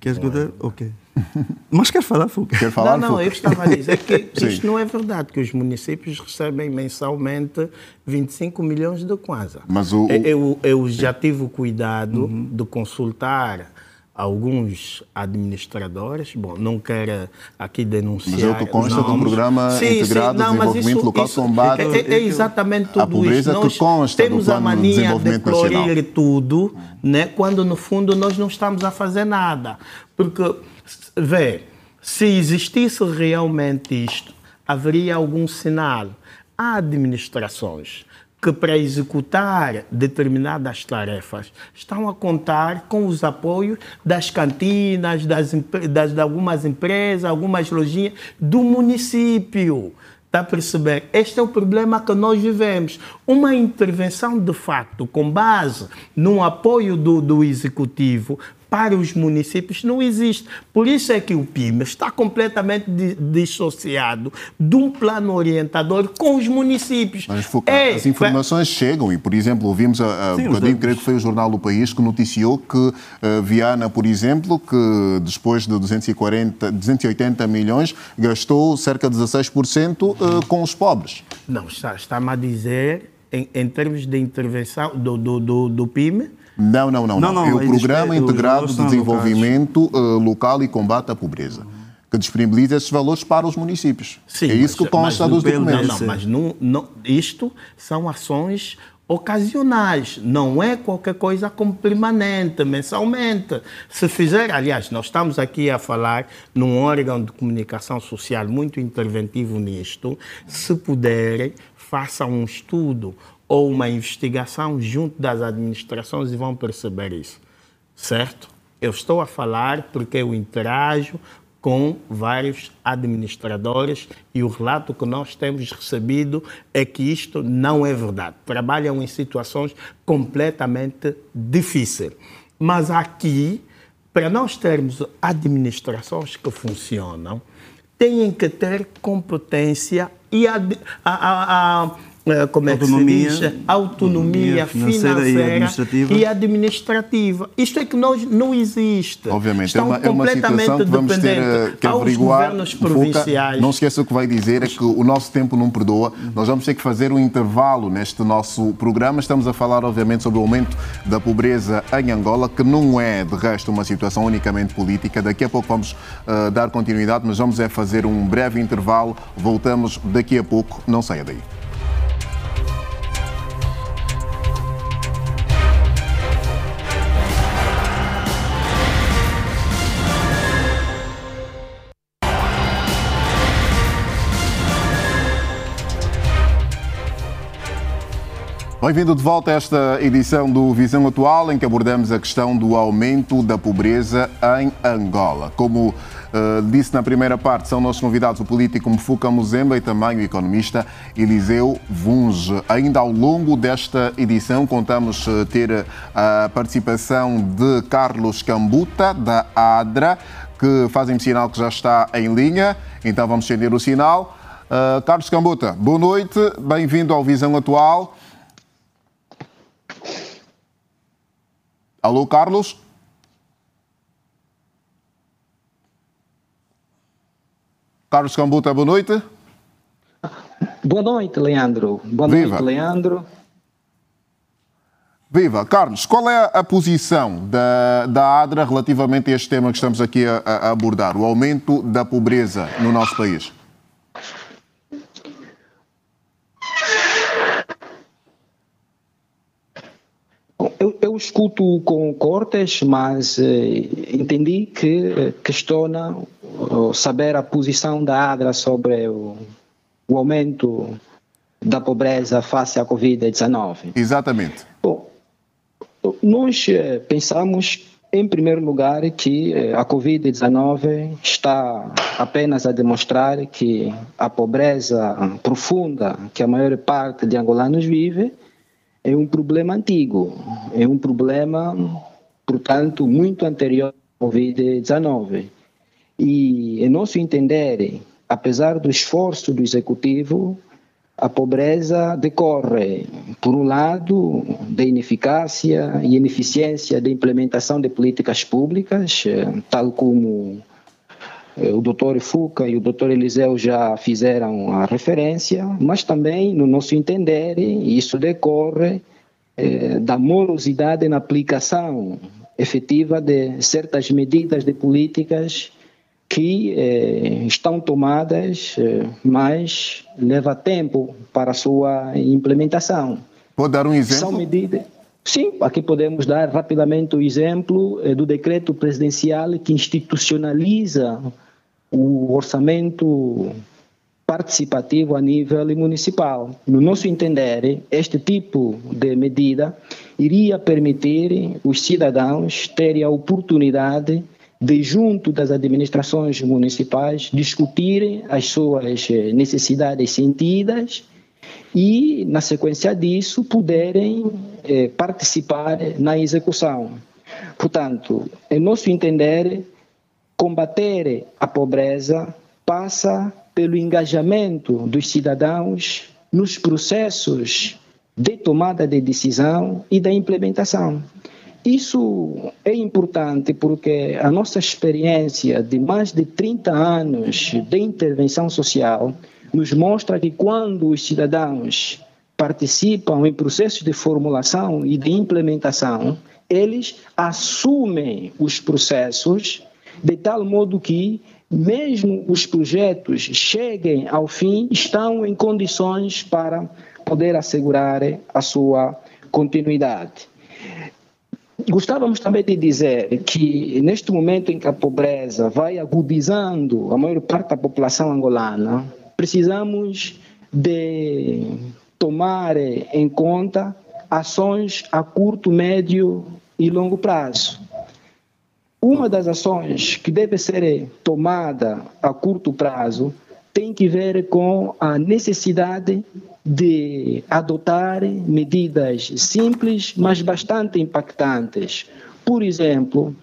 [SPEAKER 4] Quer escutar? Ok. *laughs* Mas quer falar, Fuca?
[SPEAKER 1] Quer falar,
[SPEAKER 2] Não, não, eu estava a dizer que, que *laughs* isto não é verdade, que os municípios recebem mensalmente 25 milhões de kwanza.
[SPEAKER 1] Mas o, o...
[SPEAKER 2] Eu, eu já tive o cuidado uhum. de consultar alguns administradores, bom, não quero aqui denunciar. Mas
[SPEAKER 1] é o que consta do Programa sim, Integrado sim, não, de Desenvolvimento isso, Local de Combate.
[SPEAKER 2] É, é, é, exatamente tudo
[SPEAKER 1] a pobreza
[SPEAKER 2] isso.
[SPEAKER 1] Nós que consta
[SPEAKER 2] temos
[SPEAKER 1] do
[SPEAKER 2] a mania
[SPEAKER 1] de,
[SPEAKER 2] de colorir tudo, né, quando no fundo nós não estamos a fazer nada. Porque, vê, se existisse realmente isto, haveria algum sinal. Há administrações que para executar determinadas tarefas estão a contar com os apoios das cantinas, das, das de algumas empresas, algumas lojinhas do município. Está a perceber? Este é o problema que nós vivemos. Uma intervenção de facto com base no apoio do, do executivo para os municípios não existe. Por isso é que o PIM está completamente dissociado de um plano orientador com os municípios.
[SPEAKER 1] Mas, Fuca, é, as informações chegam e, por exemplo, ouvimos a, a Sim, bocadinho, creio que foi o Jornal do País que noticiou que uh, Viana, por exemplo, que depois de 240, 280 milhões, gastou cerca de 16% uh, com os pobres.
[SPEAKER 2] Não, está-me está a dizer, em, em, termos de intervenção do, do, do, do PIM,
[SPEAKER 1] não, não, não. não, não. É o Programa Integrado de Desenvolvimento uh, Local e Combate à Pobreza que disponibiliza esses valores para os municípios. Sim, é isso mas, que consta dos documentos.
[SPEAKER 2] Não, não, mas não, não, isto são ações ocasionais, não é qualquer coisa como permanente, mensalmente. Se fizer, aliás, nós estamos aqui a falar num órgão de comunicação social muito interventivo nisto, se puderem, façam um estudo ou uma investigação junto das administrações e vão perceber isso, certo? Eu estou a falar porque eu interajo com vários administradores e o relato que nós temos recebido é que isto não é verdade. Trabalham em situações completamente difíceis. Mas aqui, para nós termos administrações que funcionam, têm que ter competência e a, a, a, eh, como autonomia, é que se diz? Autonomia financeira, financeira e, administrativa. e, administrativa. Isto é que nós não existe.
[SPEAKER 1] Obviamente, Estão é uma, é uma situação que vamos ter eh, que averiguar. não esqueça o que vai dizer, é que o nosso tempo não perdoa. Nós vamos ter que fazer um intervalo neste nosso programa. Estamos a falar, obviamente, sobre o aumento da pobreza em Angola, que não é, de resto, uma situação unicamente política. Daqui a pouco vamos uh, dar continuidade, mas vamos é fazer um breve intervalo. Voltamos daqui a pouco. Não saia daí. Bem-vindo de volta a esta edição do Visão Atual, em que abordamos a questão do aumento da pobreza em Angola. Como uh, disse na primeira parte, são nossos convidados o político Mfuca Muzemba e também o economista Eliseu Vunge. Ainda ao longo desta edição, contamos uh, ter a participação de Carlos Cambuta, da ADRA, que fazem sinal que já está em linha, então vamos estender o sinal. Uh, Carlos Cambuta, boa noite, bem-vindo ao Visão Atual. Alô, Carlos? Carlos Cambuta, boa noite.
[SPEAKER 5] Boa noite, Leandro. Boa Viva. noite, Leandro.
[SPEAKER 1] Viva. Carlos, qual é a posição da, da ADRA relativamente a este tema que estamos aqui a, a abordar, o aumento da pobreza no nosso país?
[SPEAKER 5] Eu, eu escuto com cortes, mas eh, entendi que eh, questiona saber a posição da ADRA sobre o, o o aumento da pobreza face à Covid-19.
[SPEAKER 1] Exatamente.
[SPEAKER 5] Bom, nós eh, pensamos, em primeiro lugar, que eh, a Covid-19 está apenas a demonstrar que a pobreza profunda que a maior parte de angolanos vive é um problema antigo, é um problema, portanto, muito anterior à Covid-19. E, em nosso entender, apesar do esforço do executivo, a pobreza decorre, por um lado, da ineficácia e ineficiência da implementação de políticas públicas, eh, tal como o doutor Fuca e o doutor Eliseu já fizeram a referência, mas também, no nosso entender, isso decorre eh, da morosidade na aplicação efetiva de certas medidas de políticas que eh, estão tomadas, eh, mas leva tempo para a sua implementação.
[SPEAKER 1] Pode dar um exemplo?
[SPEAKER 5] São medidas. Sim, aqui podemos dar rapidamente o exemplo eh, do decreto presidencial que institucionaliza o orçamento participativo a nível municipal. No nosso entender, este tipo de medida iria permitir os cidadãos terem a oportunidade de junto das administrações municipais discutirem as suas necessidades sentidas e, na sequência disso, poderem eh, participar na execução. Portanto, em nosso entender, combater a pobreza passa pelo engajamento dos cidadãos nos processos de tomada de decisão e da implementação. Isso é importante porque a nossa experiência de mais de 30 anos de intervenção social nos mostra que quando os cidadãos participam em processos de formulação e de implementação, eles assumem os processos de tal modo que, mesmo os projetos cheguem ao fim, estão em condições para poder assegurar a sua continuidade. Gostávamos também de dizer que, neste momento em que a pobreza vai agudizando a maior parte da população angolana, precisamos de tomar em conta ações a curto, médio e longo prazo. Uma das ações que deve ser tomada a curto prazo tem que ver com a necessidade de adotar medidas simples, mas bastante impactantes. Por exemplo,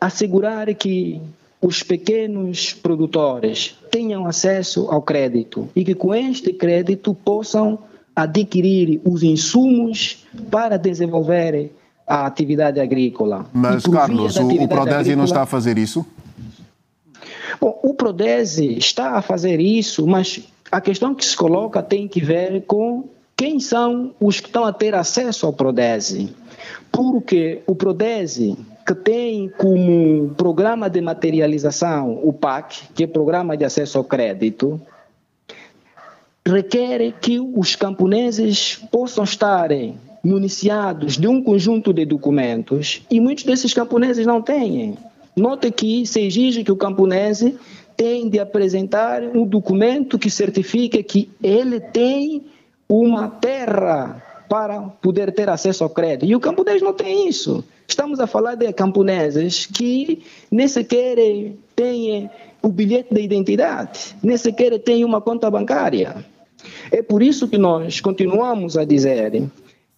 [SPEAKER 5] assegurar que os pequenos produtores tenham acesso ao crédito e que com este crédito possam adquirir os insumos para desenvolver a atividade agrícola.
[SPEAKER 1] Mas, Carlos, o, o Prodesi agrícola, não está a fazer isso?
[SPEAKER 5] Bom, o Prodese está a fazer isso, mas a questão que se coloca tem que ver com quem são os que estão a ter acesso ao Prodese. Porque o Prodese, que tem como programa de materialização o PAC, que é Programa de Acesso ao Crédito, requer que os camponeses possam estar municiados de um conjunto de documentos e muitos desses camponeses não têm. Note que se exige que o camponese tem de apresentar um documento que certifique que ele tem uma terra para poder ter acesso ao crédito. E o camponês não tem isso. Estamos a falar de camponeses que nem sequer têm o bilhete de identidade, nem sequer têm uma conta bancária. É por isso que nós continuamos a dizer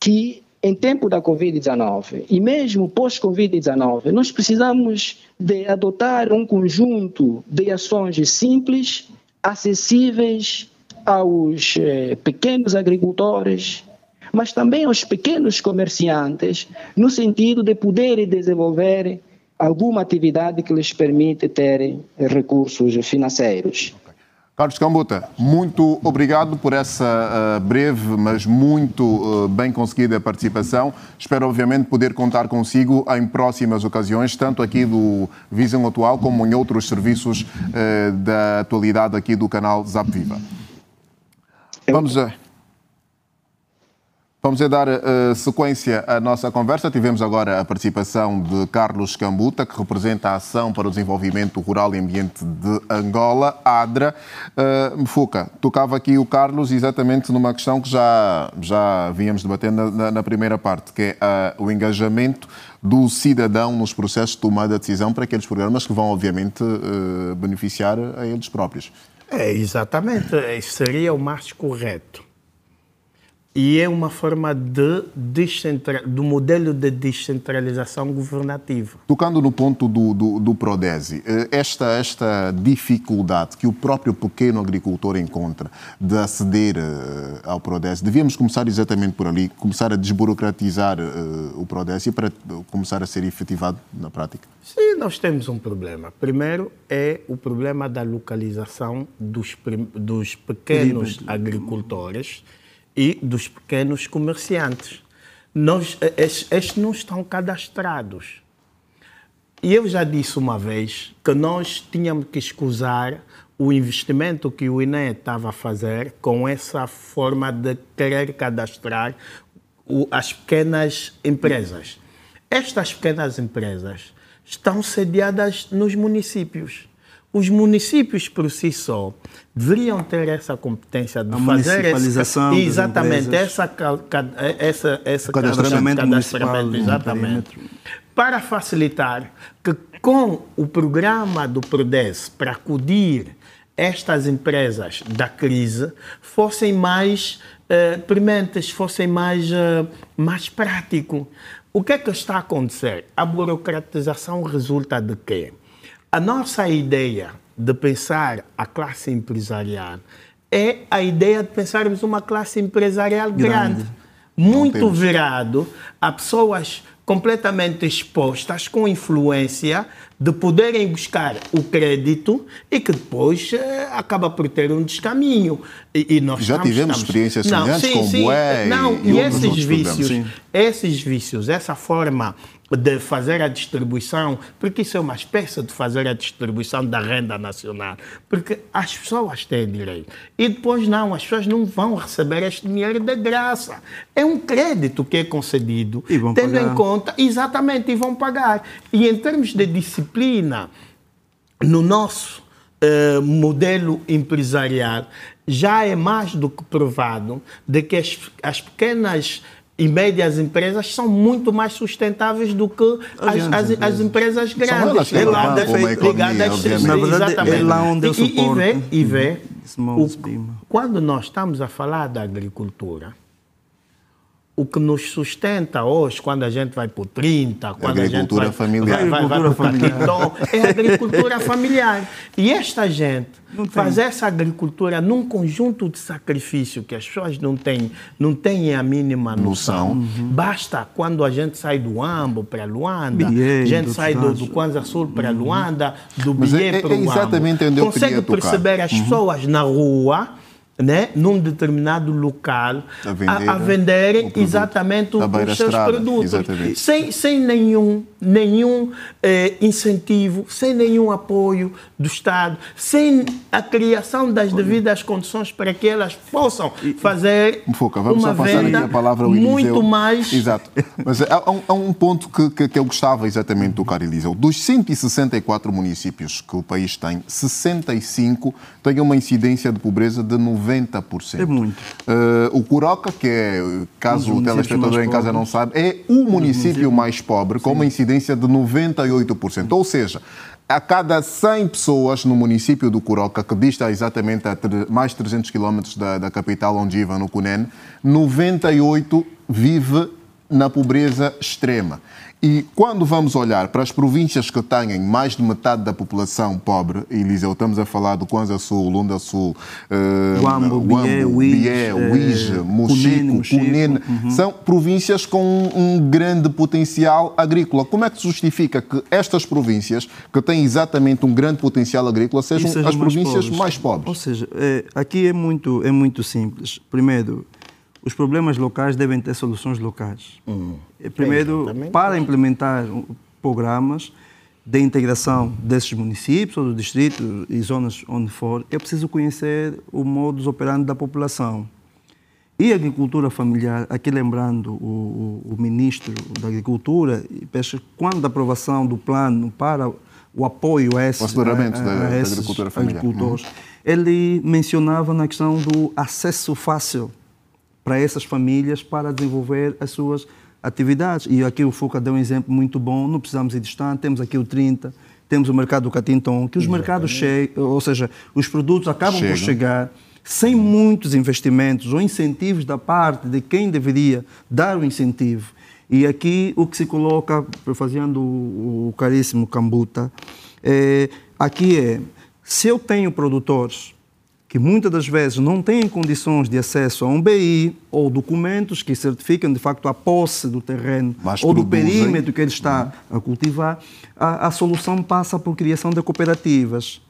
[SPEAKER 5] que em tempo da Covid-19 e mesmo pós-Covid-19, nós precisamos de adotar um conjunto de ações simples, acessíveis aos eh, pequenos agricultores, mas também aos pequenos comerciantes, no sentido de poderem desenvolver alguma atividade que lhes permite ter recursos financeiros.
[SPEAKER 1] Carlos Cambuta, muito obrigado por essa uh, breve, mas muito uh, bem conseguida participação. Espero, obviamente, poder contar consigo em próximas ocasiões, tanto aqui do Visão Atual como em outros serviços uh, da atualidade aqui do canal Zap Viva. Vamos a. Vamos a dar uh, sequência à nossa conversa. Tivemos agora a participação de Carlos Cambuta, que representa a Ação para o Desenvolvimento Rural e Ambiente de Angola, ADRA. Uh, Mfuca, tocava aqui o Carlos exatamente numa questão que já, já vínhamos debatendo na, na primeira parte, que é uh, o engajamento do cidadão nos processos de tomada de decisão para aqueles programas que vão, obviamente, uh, beneficiar a eles próprios.
[SPEAKER 2] É, exatamente. Seria o mais correto e é uma forma de do modelo de descentralização governativa.
[SPEAKER 1] Tocando no ponto do, do, do, Prodesi, eh, esta, esta dificuldade que o próprio pequeno agricultor encontra de aceder eh, ao Prodesi, devíamos começar exatamente por ali, começar a desburocratizar uh, o Prodesi para começar a ser efetivado na prática?
[SPEAKER 2] Sim, nós temos um problema. Primeiro é o problema da localização dos, dos pequenos agricultores e dos pequenos comerciantes. Nós, estes, estes não estão cadastrados. E eu já disse uma vez que nós tínhamos que escusar o investimento que o INE estava a fazer com essa forma de querer cadastrar as pequenas empresas. Estas pequenas empresas estão sediadas nos municípios. Os municípios por si só deveriam ter essa competência de
[SPEAKER 4] a
[SPEAKER 2] fazer
[SPEAKER 4] esse,
[SPEAKER 2] exatamente essa, essa, essa
[SPEAKER 4] cadastramento, cadastramento
[SPEAKER 2] exatamente para facilitar que com o programa do Prodes para acudir estas empresas da crise fossem mais uh, prementes, fossem mais, uh, mais prático. O que é que está a acontecer? A burocratização resulta de quê? A nossa ideia de pensar a classe empresarial é a ideia de pensarmos uma classe empresarial grande, grande muito virado a pessoas completamente expostas, com influência, de poderem buscar o crédito e que depois eh, acaba por ter um descaminho.
[SPEAKER 1] E, e nós Já estamos, tivemos estamos... experiências semelhantes sim, com sim, Bué
[SPEAKER 2] Não, e, e esses vícios, esses vícios, essa forma de fazer a distribuição, porque isso é uma espécie de fazer a distribuição da renda nacional, porque as pessoas têm direito. E depois não, as pessoas não vão receber este dinheiro de graça. É um crédito que é concedido, tendo pagar. em conta, exatamente, e vão pagar. E em termos de disciplina, no nosso uh, modelo empresarial, já é mais do que provado de que as, as pequenas e médias empresas são muito mais sustentáveis do que as, as, as empresas grandes.
[SPEAKER 1] É lá ligadas
[SPEAKER 4] Na verdade, é lá onde eu
[SPEAKER 2] suporto. E, vê, e vê o, quando nós estamos a falar da agricultura, o que nos sustenta hoje, quando a gente vai por 30, quando a gente vai,
[SPEAKER 1] familiar.
[SPEAKER 2] vai, vai, vai familiar. é a agricultura familiar. E esta gente fazer essa agricultura num conjunto de sacrifício que as pessoas não têm, não têm a mínima noção. Uhum. Basta quando a gente sai do Ambo para Luanda, a gente sai do, do Kwanza Sul para uhum. Luanda, do Bié é, para o é
[SPEAKER 1] exatamente Ambo.
[SPEAKER 2] Consegue perceber as uhum. pessoas na rua né, num determinado local a, vender, a, a venderem exatamente os seus produtos. sem, sem nenhum, nenhum eh, incentivo, sem nenhum apoio do Estado, sem a criação das devidas condições para que elas possam fazer
[SPEAKER 1] Foca, vamos
[SPEAKER 2] uma
[SPEAKER 1] só passar
[SPEAKER 2] venda
[SPEAKER 1] aqui a palavra ao
[SPEAKER 2] muito mais...
[SPEAKER 1] Exato. Mas há, um, há um ponto que, que, que, eu gostava exatamente de tocar, Eliseu. Dos 164 municípios que o país tem, 65 têm uma incidência de pobreza de 90 90%.
[SPEAKER 4] É muito.
[SPEAKER 1] Uh, o Curoca, que é, caso o telespectador em casa não sabe, é o município mais pobre, com uma incidência de 98%. Ou seja, a cada 100 pessoas no município do Curoca, que dista exatamente a mais de 300 quilómetros da, da capital ondiva, no Cunene, 98 vive na pobreza extrema. E quando vamos olhar para as províncias que têm mais de metade da população pobre, Eliseu, estamos a falar do Kwanza Sul, Lunda Sul,
[SPEAKER 4] uh, Guambo, Bié,
[SPEAKER 1] Uige, uh, Mochico, Cunene, uhum. são províncias com um, um grande potencial agrícola. Como é que se justifica que estas províncias, que têm exatamente um grande potencial agrícola, sejam, sejam as províncias pobres. mais pobres?
[SPEAKER 4] Ou seja, é, aqui é muito, é muito simples. Primeiro, os problemas locais devem ter soluções locais. Hum. Primeiro, é, para implementar programas de integração desses municípios, ou do distrito e zonas onde for, é preciso conhecer o modus operandi da população. E a agricultura familiar, aqui lembrando o, o, o ministro da Agricultura e Pesca, quando a aprovação do plano para o apoio a esses,
[SPEAKER 1] o aceleramento
[SPEAKER 4] a, a,
[SPEAKER 1] da,
[SPEAKER 4] a
[SPEAKER 1] da
[SPEAKER 4] esses
[SPEAKER 1] agricultura familiar.
[SPEAKER 4] agricultores, uhum. ele mencionava na questão do acesso fácil para essas famílias para desenvolver as suas atividades. E aqui o Fuca deu um exemplo muito bom, não precisamos ir distante, temos aqui o 30, temos o mercado do Catinton, que os Exatamente. mercados chegam, ou seja, os produtos acabam por chegar sem muitos investimentos ou incentivos da parte de quem deveria dar o incentivo. E aqui o que se coloca, fazendo o, o caríssimo Cambuta, é, aqui é, se eu tenho produtores que muitas das vezes não têm condições de acesso a um BI ou documentos que certificam de facto a posse do terreno Mas ou do perímetro que ele está a cultivar, a, a solução passa por criação de cooperativas.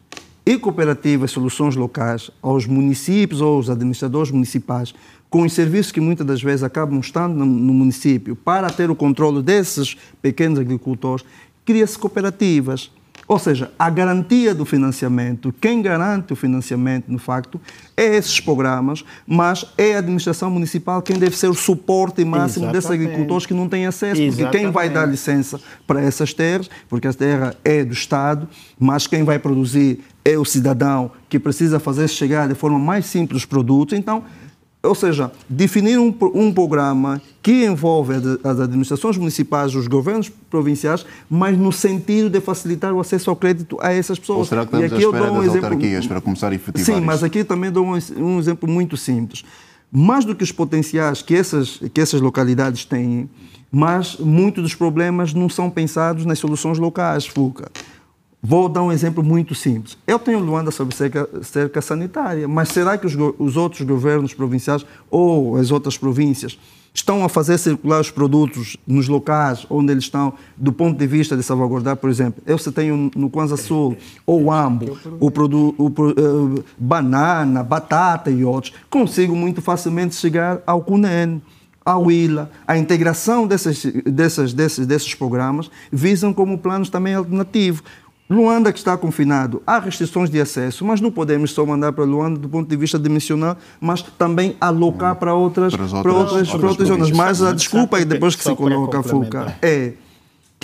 [SPEAKER 4] E cooperativas, soluções locais aos municípios ou aos administradores municipais, com os serviços que muitas das vezes acabam estando no, no município, para ter o controle desses pequenos agricultores, cria-se cooperativas. Ou seja, a garantia do financiamento, quem garante o financiamento, no facto, é esses programas, mas é a administração municipal quem deve ser o suporte máximo Exatamente. desses agricultores que não têm acesso. Exatamente. Porque quem vai dar licença para essas terras, porque a terra é do Estado, mas quem vai produzir é o cidadão que precisa fazer chegar de forma mais simples os produtos. Então, ou seja, definir um, um programa que envolve as administrações municipais, os governos provinciais, mas no sentido de facilitar o acesso ao crédito a essas pessoas. Ou
[SPEAKER 1] será que estamos e aqui à espera eu dou um das exemplo... autarquias para começar a efetivar
[SPEAKER 4] Sim,
[SPEAKER 1] isso?
[SPEAKER 4] mas aqui também dou um, um exemplo muito simples. Mais do que os potenciais que essas, que essas localidades têm, mas muitos dos problemas não são pensados nas soluções locais, FUCA. Vou dar um exemplo muito simples. Eu tenho Luanda sobre cerca, cerca sanitária, mas será que os, os, outros governos provinciais ou as outras províncias estão a fazer circular os produtos nos locais onde eles estão, do ponto de vista de salvaguardar, por exemplo, eu se tenho no Kwanza Sul ou Ambo, o produto, o, uh, banana, batata e outros, consigo muito facilmente chegar ao CUNEN a Willa, a integração desses, desses, desses, desses programas visam como planos também alternativos. Luanda que está confinado, há restrições de acesso, mas não podemos só mandar para Luanda do ponto de vista dimensional, mas também alocar para outras, para, outras, para outras, para outras zonas. Mas a desculpa e depois que se coloca a FUCA é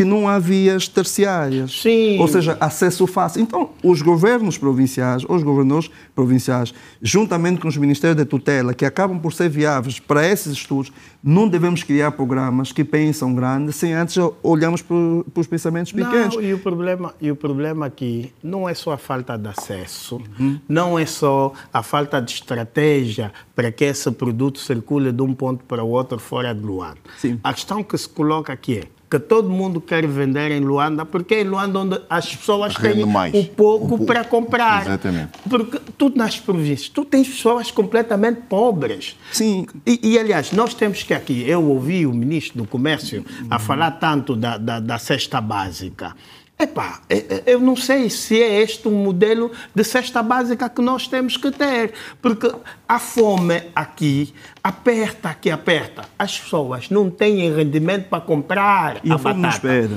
[SPEAKER 4] que não há vias terciárias.
[SPEAKER 2] Sim.
[SPEAKER 4] Ou seja, acesso fácil. Então, os governos provinciais, os governadores provinciais, juntamente com os ministérios de tutela, que acabam por ser viáveis para esses estudos, não devemos criar programas que pensam grande sem antes olharmos para, os pensamentos pequenos.
[SPEAKER 2] Não, e o problema, e o problema aqui não é só a falta de acesso, uhum. não é só a falta de estratégia para que esse produto circule de um ponto para o outro fora de Luanda. Sim. A questão que se coloca aqui é que todo mundo quer vender em Luanda, porque é em Luanda onde as pessoas têm mais. o pouco para comprar.
[SPEAKER 1] Exatamente.
[SPEAKER 2] Porque tu nas províncias, tu tens pessoas completamente pobres.
[SPEAKER 4] Sim.
[SPEAKER 2] E, e aliás, nós temos que aqui, eu ouvi o ministro do Comércio a falar tanto da, da, da cesta básica. Epá, é, é, eu não sei se é este o modelo de cesta básica que nós temos que ter, porque a fome aqui aperta, aqui aperta. As pessoas não têm rendimento para comprar
[SPEAKER 4] e
[SPEAKER 2] a,
[SPEAKER 4] batata.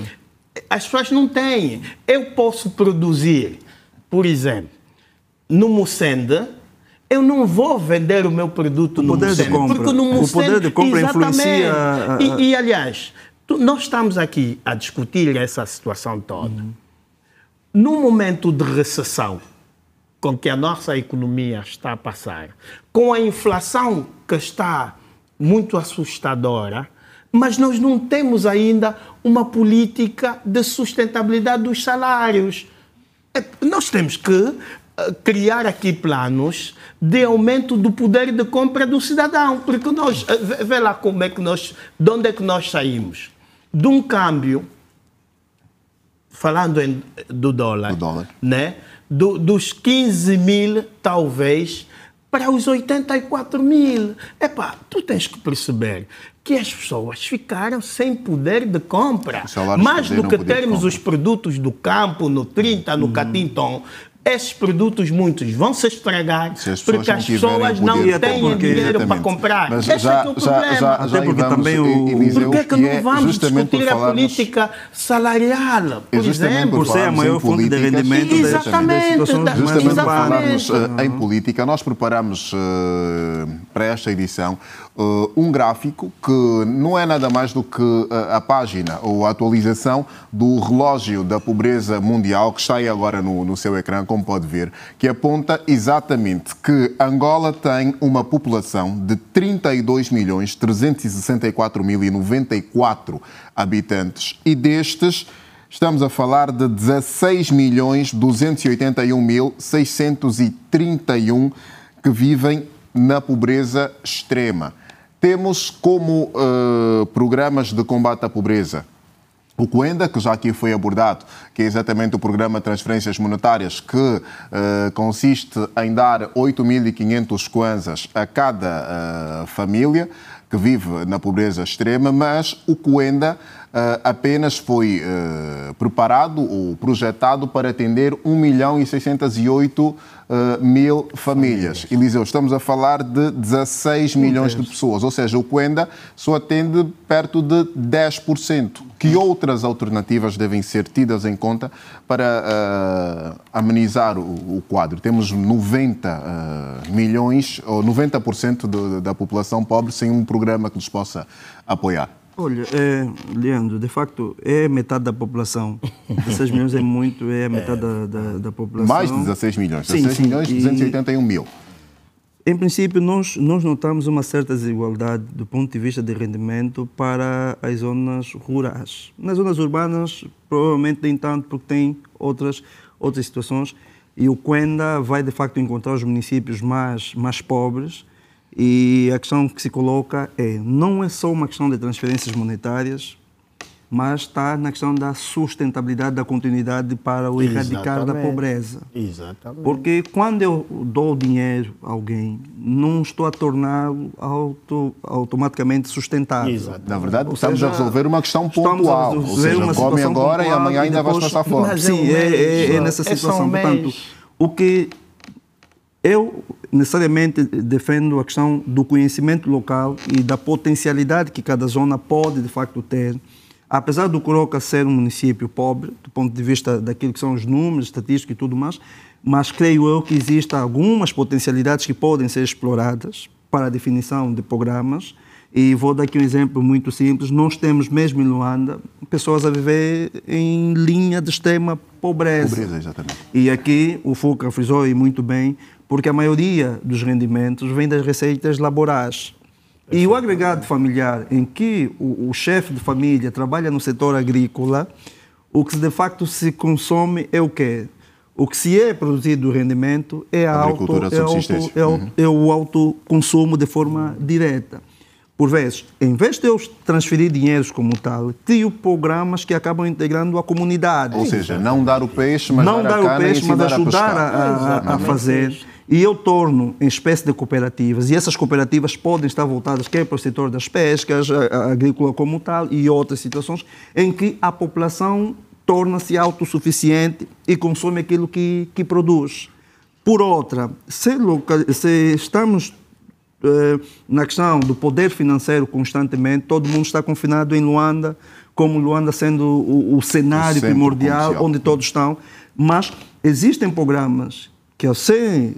[SPEAKER 2] As pessoas não têm. Eu posso produzir, por exemplo, no Mocende, eu não vou vender o meu produto o no Mocende, porque no Mocende,
[SPEAKER 4] o poder de compra influencia.
[SPEAKER 2] E, e aliás, nós estamos aqui a discutir essa situação toda. Uhum. Num momento de recessão com que a nossa economia está a passar, com a inflação que está muito assustadora, mas nós não temos ainda uma política de sustentabilidade dos salários. É, nós temos que eh, criar aqui planos de aumento do poder de compra do cidadão, porque nós eh, vê lá como é que nós, de onde é que nós saímos de um câmbio, falando em, do dólar,
[SPEAKER 1] do dólar.
[SPEAKER 2] Né? Do, dos 15 mil, talvez, para os 84 mil. Epá, tu tens que perceber que as pessoas ficaram sem poder de compra. Mais do que termos os produtos do campo, no 30, no hum. Catinton, esses produtos, muitos, vão se estragar
[SPEAKER 1] Se as
[SPEAKER 2] porque as pessoas não têm
[SPEAKER 4] porque-
[SPEAKER 2] dinheiro para comprar.
[SPEAKER 1] Mas
[SPEAKER 2] Esse
[SPEAKER 1] já,
[SPEAKER 2] é que é o
[SPEAKER 1] já,
[SPEAKER 2] problema.
[SPEAKER 1] já,
[SPEAKER 4] Até
[SPEAKER 1] já
[SPEAKER 4] porque
[SPEAKER 1] vamos,
[SPEAKER 4] também o-
[SPEAKER 1] Eliseu,
[SPEAKER 2] Por que, que
[SPEAKER 1] e
[SPEAKER 2] não
[SPEAKER 1] é
[SPEAKER 2] vamos
[SPEAKER 1] por
[SPEAKER 2] discutir a política salarial, por
[SPEAKER 1] É justamente
[SPEAKER 2] exemplo?
[SPEAKER 1] por
[SPEAKER 4] Por ser a
[SPEAKER 1] falarmos
[SPEAKER 4] maior
[SPEAKER 1] em
[SPEAKER 4] fonte de rendimento das-
[SPEAKER 2] Exatamente,
[SPEAKER 4] das
[SPEAKER 2] da-
[SPEAKER 1] Justamente por
[SPEAKER 2] Exatamente.
[SPEAKER 1] falarmos eh, em política, nós preparamos eh, para esta edição eh, um gráfico que não é nada mais do que a página ou a atualização do relógio da pobreza mundial que está aí agora no, no seu ecrã, como pode ver, que aponta exatamente que Angola tem uma população de 32 milhões 364 mil e 94 habitantes e destes Estamos a falar de 16 milhões 281 mil 631 que vivem na pobreza extrema. Temos como eh, programas de combate à pobreza o Coenda, que já aqui foi abordado, que é exatamente o programa de transferências monetárias, que eh, consiste em dar 8.500 kwanzas a cada eh, família que vive na pobreza extrema, mas o Coenda eh, apenas foi preparado ou projetado para atender 1 milhão e 608 eh, mil famílias. Eliseu, estamos a falar de 16 milhões de pessoas, ou seja, o Coenda só atende perto de 10%. Que outras alternativas devem ser tidas em conta para eh, amenizar o, o quadro? Temos 90 eh, milhões, ou 90% do- da população pobre sem um programa que nos possa apoiar.
[SPEAKER 4] Olha, é, Leandro, de facto, é metade da população. *laughs* 16 milhões é muito, é a metade da, da, da população.
[SPEAKER 1] Mais de 16 milhões.
[SPEAKER 4] Sim,
[SPEAKER 1] 16
[SPEAKER 4] sim,
[SPEAKER 1] milhões e
[SPEAKER 4] e-
[SPEAKER 1] 281 mil.
[SPEAKER 4] Em princípio, nós, nós notamos uma certa desigualdade do ponto de vista de rendimento para as zonas rurais. Nas zonas urbanas, provavelmente nem tanto, porque tem outras, outras situações. E o Quenda vai, de facto, encontrar os municípios mais, mais pobres. E a questão que se coloca é: não é só uma questão de transferências monetárias, mas está na questão da sustentabilidade, da continuidade para o erradicar da
[SPEAKER 2] Exatamente.
[SPEAKER 4] pobreza.
[SPEAKER 2] Exatamente.
[SPEAKER 4] Porque quando eu dou dinheiro a alguém, não estou a torná-lo auto, automaticamente sustentável.
[SPEAKER 2] Exato.
[SPEAKER 1] Na verdade,
[SPEAKER 4] Ou
[SPEAKER 1] estamos a
[SPEAKER 4] seja,
[SPEAKER 1] resolver uma questão
[SPEAKER 4] a
[SPEAKER 1] pontual. Ou seja,
[SPEAKER 4] uma
[SPEAKER 1] come agora e
[SPEAKER 4] pontual
[SPEAKER 1] amanhã ainda vais
[SPEAKER 4] depois-
[SPEAKER 1] passar fome.
[SPEAKER 2] É
[SPEAKER 4] Sim,
[SPEAKER 2] um
[SPEAKER 4] é, é- é nessa
[SPEAKER 2] é
[SPEAKER 4] situação.
[SPEAKER 2] um
[SPEAKER 4] Portanto, o que eu necessariamente defendo a questão do conhecimento local e da potencialidade que cada zona pode de facto ter. Apesar do Coroca ser um município pobre, do ponto de vista daquilo que são os números, estatísticos e tudo mais, mas creio eu que existem algumas potencialidades que podem ser exploradas para a definição de programas. E vou dar aqui um exemplo muito simples. Nós temos mesmo em Luanda pessoas a viver em linha de extrema pobreza.
[SPEAKER 1] Pobreza, exatamente.
[SPEAKER 4] E aqui o Fuca frisou e muito bem, porque a maioria dos rendimentos vem das receitas laborais. E o agregado familiar, em que o, o chefe de família trabalha no setor agrícola, o que de facto se consome é o quê? O que se é produzido do rendimento é, a auto, é, auto, é,
[SPEAKER 1] Uhum.
[SPEAKER 4] é o autoconsumo de forma direta. Por vezes, em vez de eu transferir dinheiros como tal, crio programas que acabam integrando a comunidade
[SPEAKER 1] Ou seja, não dar o peixe, mas
[SPEAKER 4] não
[SPEAKER 1] dar,
[SPEAKER 4] dar o peixe, mas ajudar
[SPEAKER 1] a
[SPEAKER 4] a, a- a fazer. E eu torno em espécie de cooperativas, e essas cooperativas podem estar voltadas quer para o setor das pescas, a, a agrícola como tal, e outras situações, em que a população torna-se autossuficiente e consome aquilo que, que produz. Por outra, se, loca- se estamos eh, na questão do poder financeiro constantemente, todo mundo está confinado em Luanda, como Luanda sendo o, o cenário
[SPEAKER 1] centro
[SPEAKER 4] primordial
[SPEAKER 1] comercial.
[SPEAKER 4] onde todos estão, mas existem programas que ao serem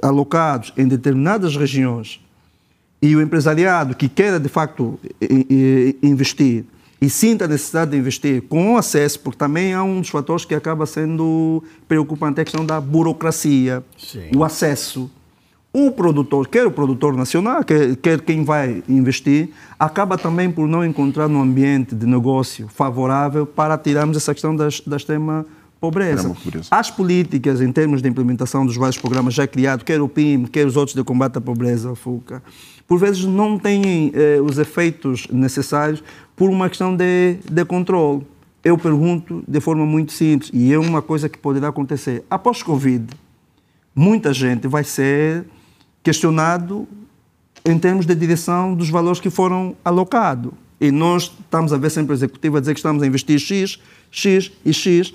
[SPEAKER 4] alocados em determinadas regiões e o empresariado que queira de facto investir e sinta a necessidade de investir com acesso, porque também há um dos fatores que acaba sendo preocupante, é a questão da burocracia,
[SPEAKER 2] Sim.
[SPEAKER 4] o acesso. O produtor, quer o produtor nacional, quer, quer quem vai investir, acaba também por não encontrar um ambiente de negócio favorável para tirarmos essa questão da, da extrema pobreza. As políticas em termos de implementação dos vários programas já criados, quer o PIM, quer os outros de combate à pobreza, a FUCA, por vezes não têm eh, os efeitos necessários por uma questão de, de controle. Eu pergunto de forma muito simples, e é uma coisa que poderá acontecer. Após Covid, muita gente vai ser questionado em termos de direção dos valores que foram alocados. E nós estamos a ver sempre o executivo a dizer que estamos a investir X, X e X,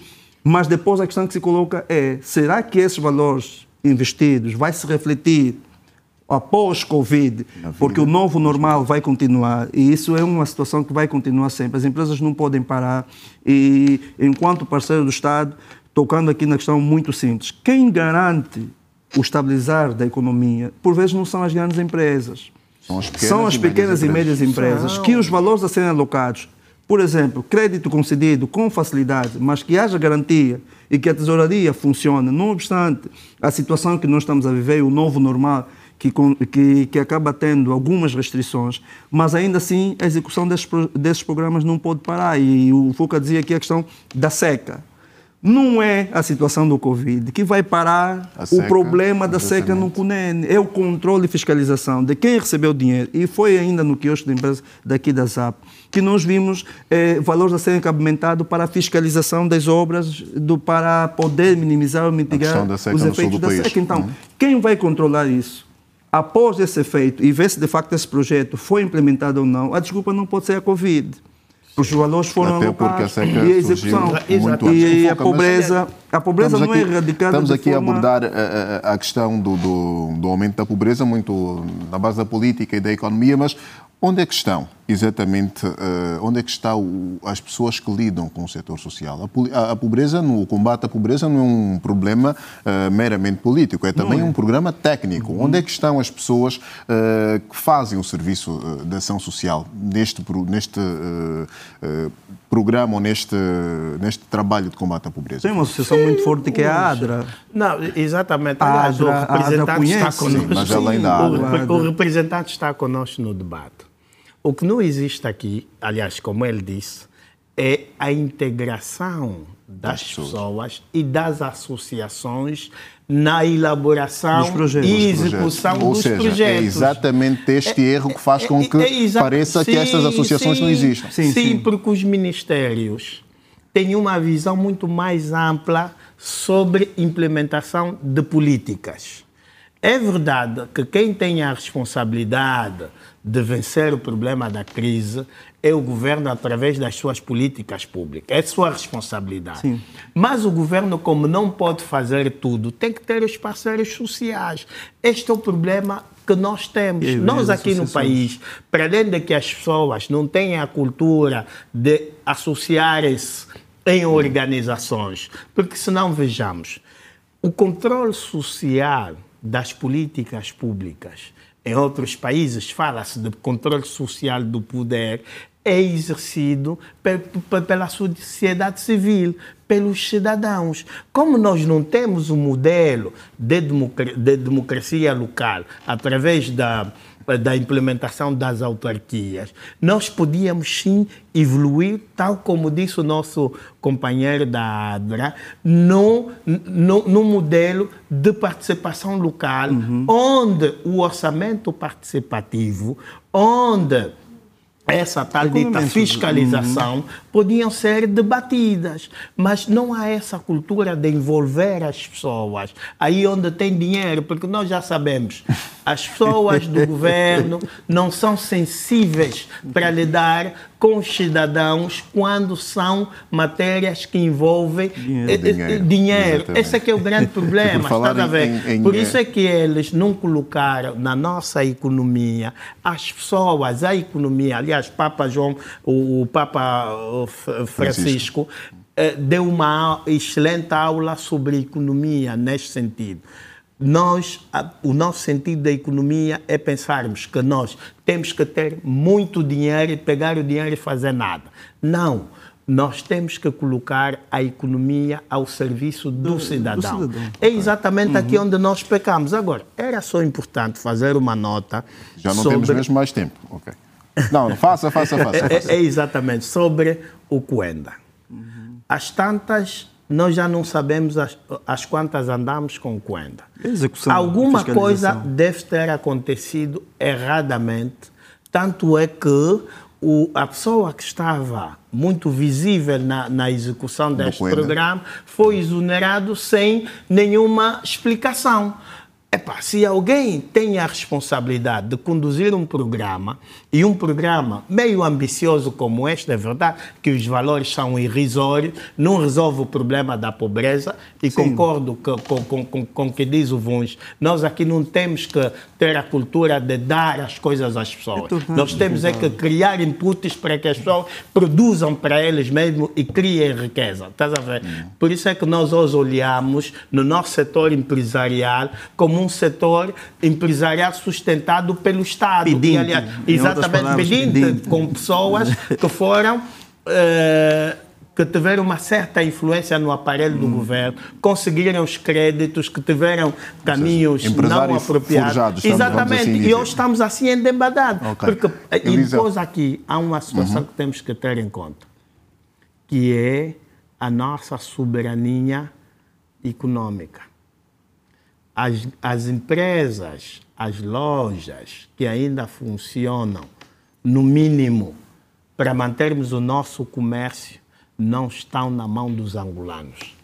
[SPEAKER 4] Mas depois a questão que se coloca é: será que esses valores investidos vai se refletir após Covid, porque o novo normal vai continuar e isso é uma situação que vai continuar sempre. As empresas não podem parar e, enquanto parceiro do Estado, tocando aqui na questão muito simples, quem garante o estabilizar da economia, por vezes não são as grandes empresas. São as pequenas, são as pequenas e, médias empresas, empresas que os valores a serem alocados, por exemplo, crédito concedido com facilidade, mas que haja garantia e que a tesouraria funcione, não obstante a situação que nós estamos a viver, o novo normal, que, que, que, acaba tendo algumas restrições, mas ainda assim a execução desses, desses programas não pode parar. E o Fuca dizia aqui a questão da seca. Não é a situação do Covid que vai parar o problema da seca no CUNEN. É o controle e fiscalização de quem recebeu o dinheiro. E foi ainda no quiosque da empresa daqui da ZAP que nós vimos eh, valores a serem cabimentados para a fiscalização das obras do, para poder minimizar ou mitigar os efeitos da seca. Então, uhum. quem vai controlar isso? após esse efeito e ver se de facto esse projeto foi implementado ou não, a desculpa não pode ser a Covid. Os valores foram Até alocados a e a execução. Muito e a pobreza, a pobreza não é aqui, é erradicada
[SPEAKER 1] Estamos aqui forma... a abordar a, eh, a, a questão do, do, do, aumento da pobreza muito na base da política e da economia, mas Onde é que estão, exatamente, uh, onde é que estão as pessoas que lidam com o setor social? A, pobreza, no, o combate à pobreza não é um problema uh, meramente político, é também é. um programa técnico. Uhum. Onde é que estão as pessoas uh, que fazem o serviço de ação social neste, neste programa ou neste, neste trabalho de combate à pobreza?
[SPEAKER 4] Tem uma associação Sim. muito forte que é a ADRA.
[SPEAKER 2] Não, exatamente. Aliás, ADRA, o representante está connosco. Sim, mas além da ADRA. O, o representante está connosco no debate. O que não existe aqui, aliás, como ele disse, é a integração das pessoas e das associações na elaboração e execução
[SPEAKER 1] Ou
[SPEAKER 2] dos
[SPEAKER 1] seja,
[SPEAKER 2] projetos.
[SPEAKER 1] É exatamente este é, erro que faz com que é, é pareça sim, que estas associações
[SPEAKER 2] sim,
[SPEAKER 1] não existam.
[SPEAKER 2] Sim, sim, porque os ministérios têm uma visão muito mais ampla sobre implementação de políticas. É verdade que quem tem a responsabilidade de vencer o problema da crise é o governo através das suas políticas públicas. É sua responsabilidade. Sim. Mas o governo, como não pode fazer tudo, tem que ter os parceiros sociais. Este é o problema que nós temos. Nós aqui no país, para além de que as pessoas não têm a cultura de associarem-se em organizações, porque senão vejamos, o controle social das políticas públicas em outros países fala-se de controle social do poder, é exercido pela sociedade civil, pelos cidadãos. Como nós não temos um modelo de democracia local através da da implementação das autarquias. Nós podíamos sim evoluir, tal como disse o nosso companheiro da ADRA, no, no, modelo de participação local, uhum. onde o orçamento participativo, onde essa tal dita fiscalização uhum. Podiam ser debatidas, mas não há essa cultura de envolver as pessoas aí onde tem dinheiro, porque nós já sabemos, as pessoas do *laughs* governo não são sensíveis para lidar com os cidadãos quando são matérias que envolvem dinheiro. Eh, dinheiro. dinheiro. Esse é que é o grande *laughs* problema, está a ver? Em, em... Por isso é que eles não colocaram na nossa economia as pessoas, a economia. Aliás, Papa João, o, Papa Francisco, Francisco. Eh, deu uma excelente aula sobre economia neste sentido nós, o nosso sentido da economia é pensarmos que nós temos que ter muito dinheiro e pegar o dinheiro e fazer nada. Não. Nós temos que colocar a economia ao serviço do, do cidadão. Do cidadão. É exatamente uhum. aqui onde nós pecamos. Agora, era só importante fazer uma nota.
[SPEAKER 1] Já não sobre... temos mesmo mais tempo. Okay. Não, faça, faça, faça.
[SPEAKER 2] faça. É, é, exatamente sobre o Coenda. Uhum. As tantas nós já não sabemos as, as quantas andamos com Coenda. Execução, Alguma coisa deve ter acontecido erradamente, tanto é que o, a pessoa que estava muito visível na, na execução deste programa foi exonerado sem nenhuma explicação. Epá, se alguém tem a responsabilidade de conduzir um programa, e um programa meio ambicioso como este, é verdade que os valores são irrisórios, não resolve o problema da pobreza, e Sim. concordo com, com, com, com o que diz o Vuns, nós aqui não temos que ter a cultura de dar as coisas às pessoas. Nós temos é que criar inputs para que as pessoas produzam para eles mesmos e criem riqueza. Estás a ver? Hum. Por isso é que nós hoje olhamos no nosso setor empresarial como um setor empresarial sustentado pelo Estado.
[SPEAKER 4] Pedinte,
[SPEAKER 2] e, aliás, exatamente, pedinte, pedinte, com pessoas que foram. Uh, que tiveram uma certa influência no aparelho do hum. governo, conseguiram os créditos, que tiveram caminhos não apropriados.
[SPEAKER 1] Forjados,
[SPEAKER 2] Exatamente.
[SPEAKER 1] Assim
[SPEAKER 2] e hoje estamos assim embebadados. Okay. Porque, e depois aqui há uma situação uhum. que temos que ter em conta, que é a nossa soberania econômica. As, as empresas, as lojas que ainda funcionam, no mínimo, para mantermos o nosso comércio, não estão na mão dos angolanos.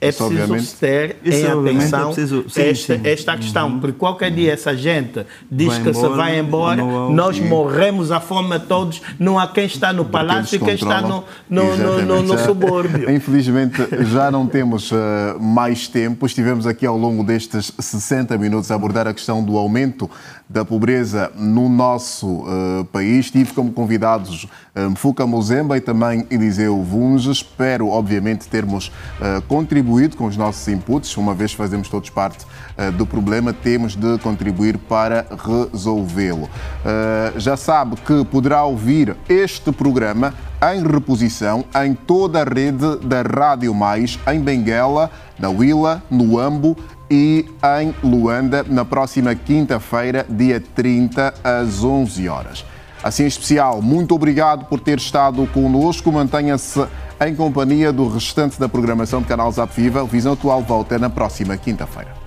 [SPEAKER 2] É isso, preciso ter em é atenção é preciso, sim, esta, sim. esta questão, uhum. porque qualquer dia essa gente diz vai que embora, se vai embora, nós morremos à fome todos, não há quem está no palácio e quem está no, no, no, no, no subúrbio. *laughs*
[SPEAKER 1] Infelizmente já não temos uh, mais tempo, estivemos aqui ao longo destes 60 minutos a abordar a questão do aumento da pobreza no nosso uh, país. Tive como convidados uh, Mfuka Mozemba e também Eliseu Vunge. Espero, obviamente, termos uh, contribuído com os nossos inputs. Uma vez fazemos todos parte uh, do problema, temos de contribuir para resolvê-lo. já sabe que poderá ouvir este programa em reposição em toda a rede da Rádio Mais, em Benguela, na Willa, no Ambo e em Luanda na próxima quinta-feira, dia 30, às 11 horas. Assim, em especial, muito obrigado por ter estado conosco. Mantenha-se em companhia do restante da programação do canal Zap Viva. Visão Atual volta na próxima quinta-feira.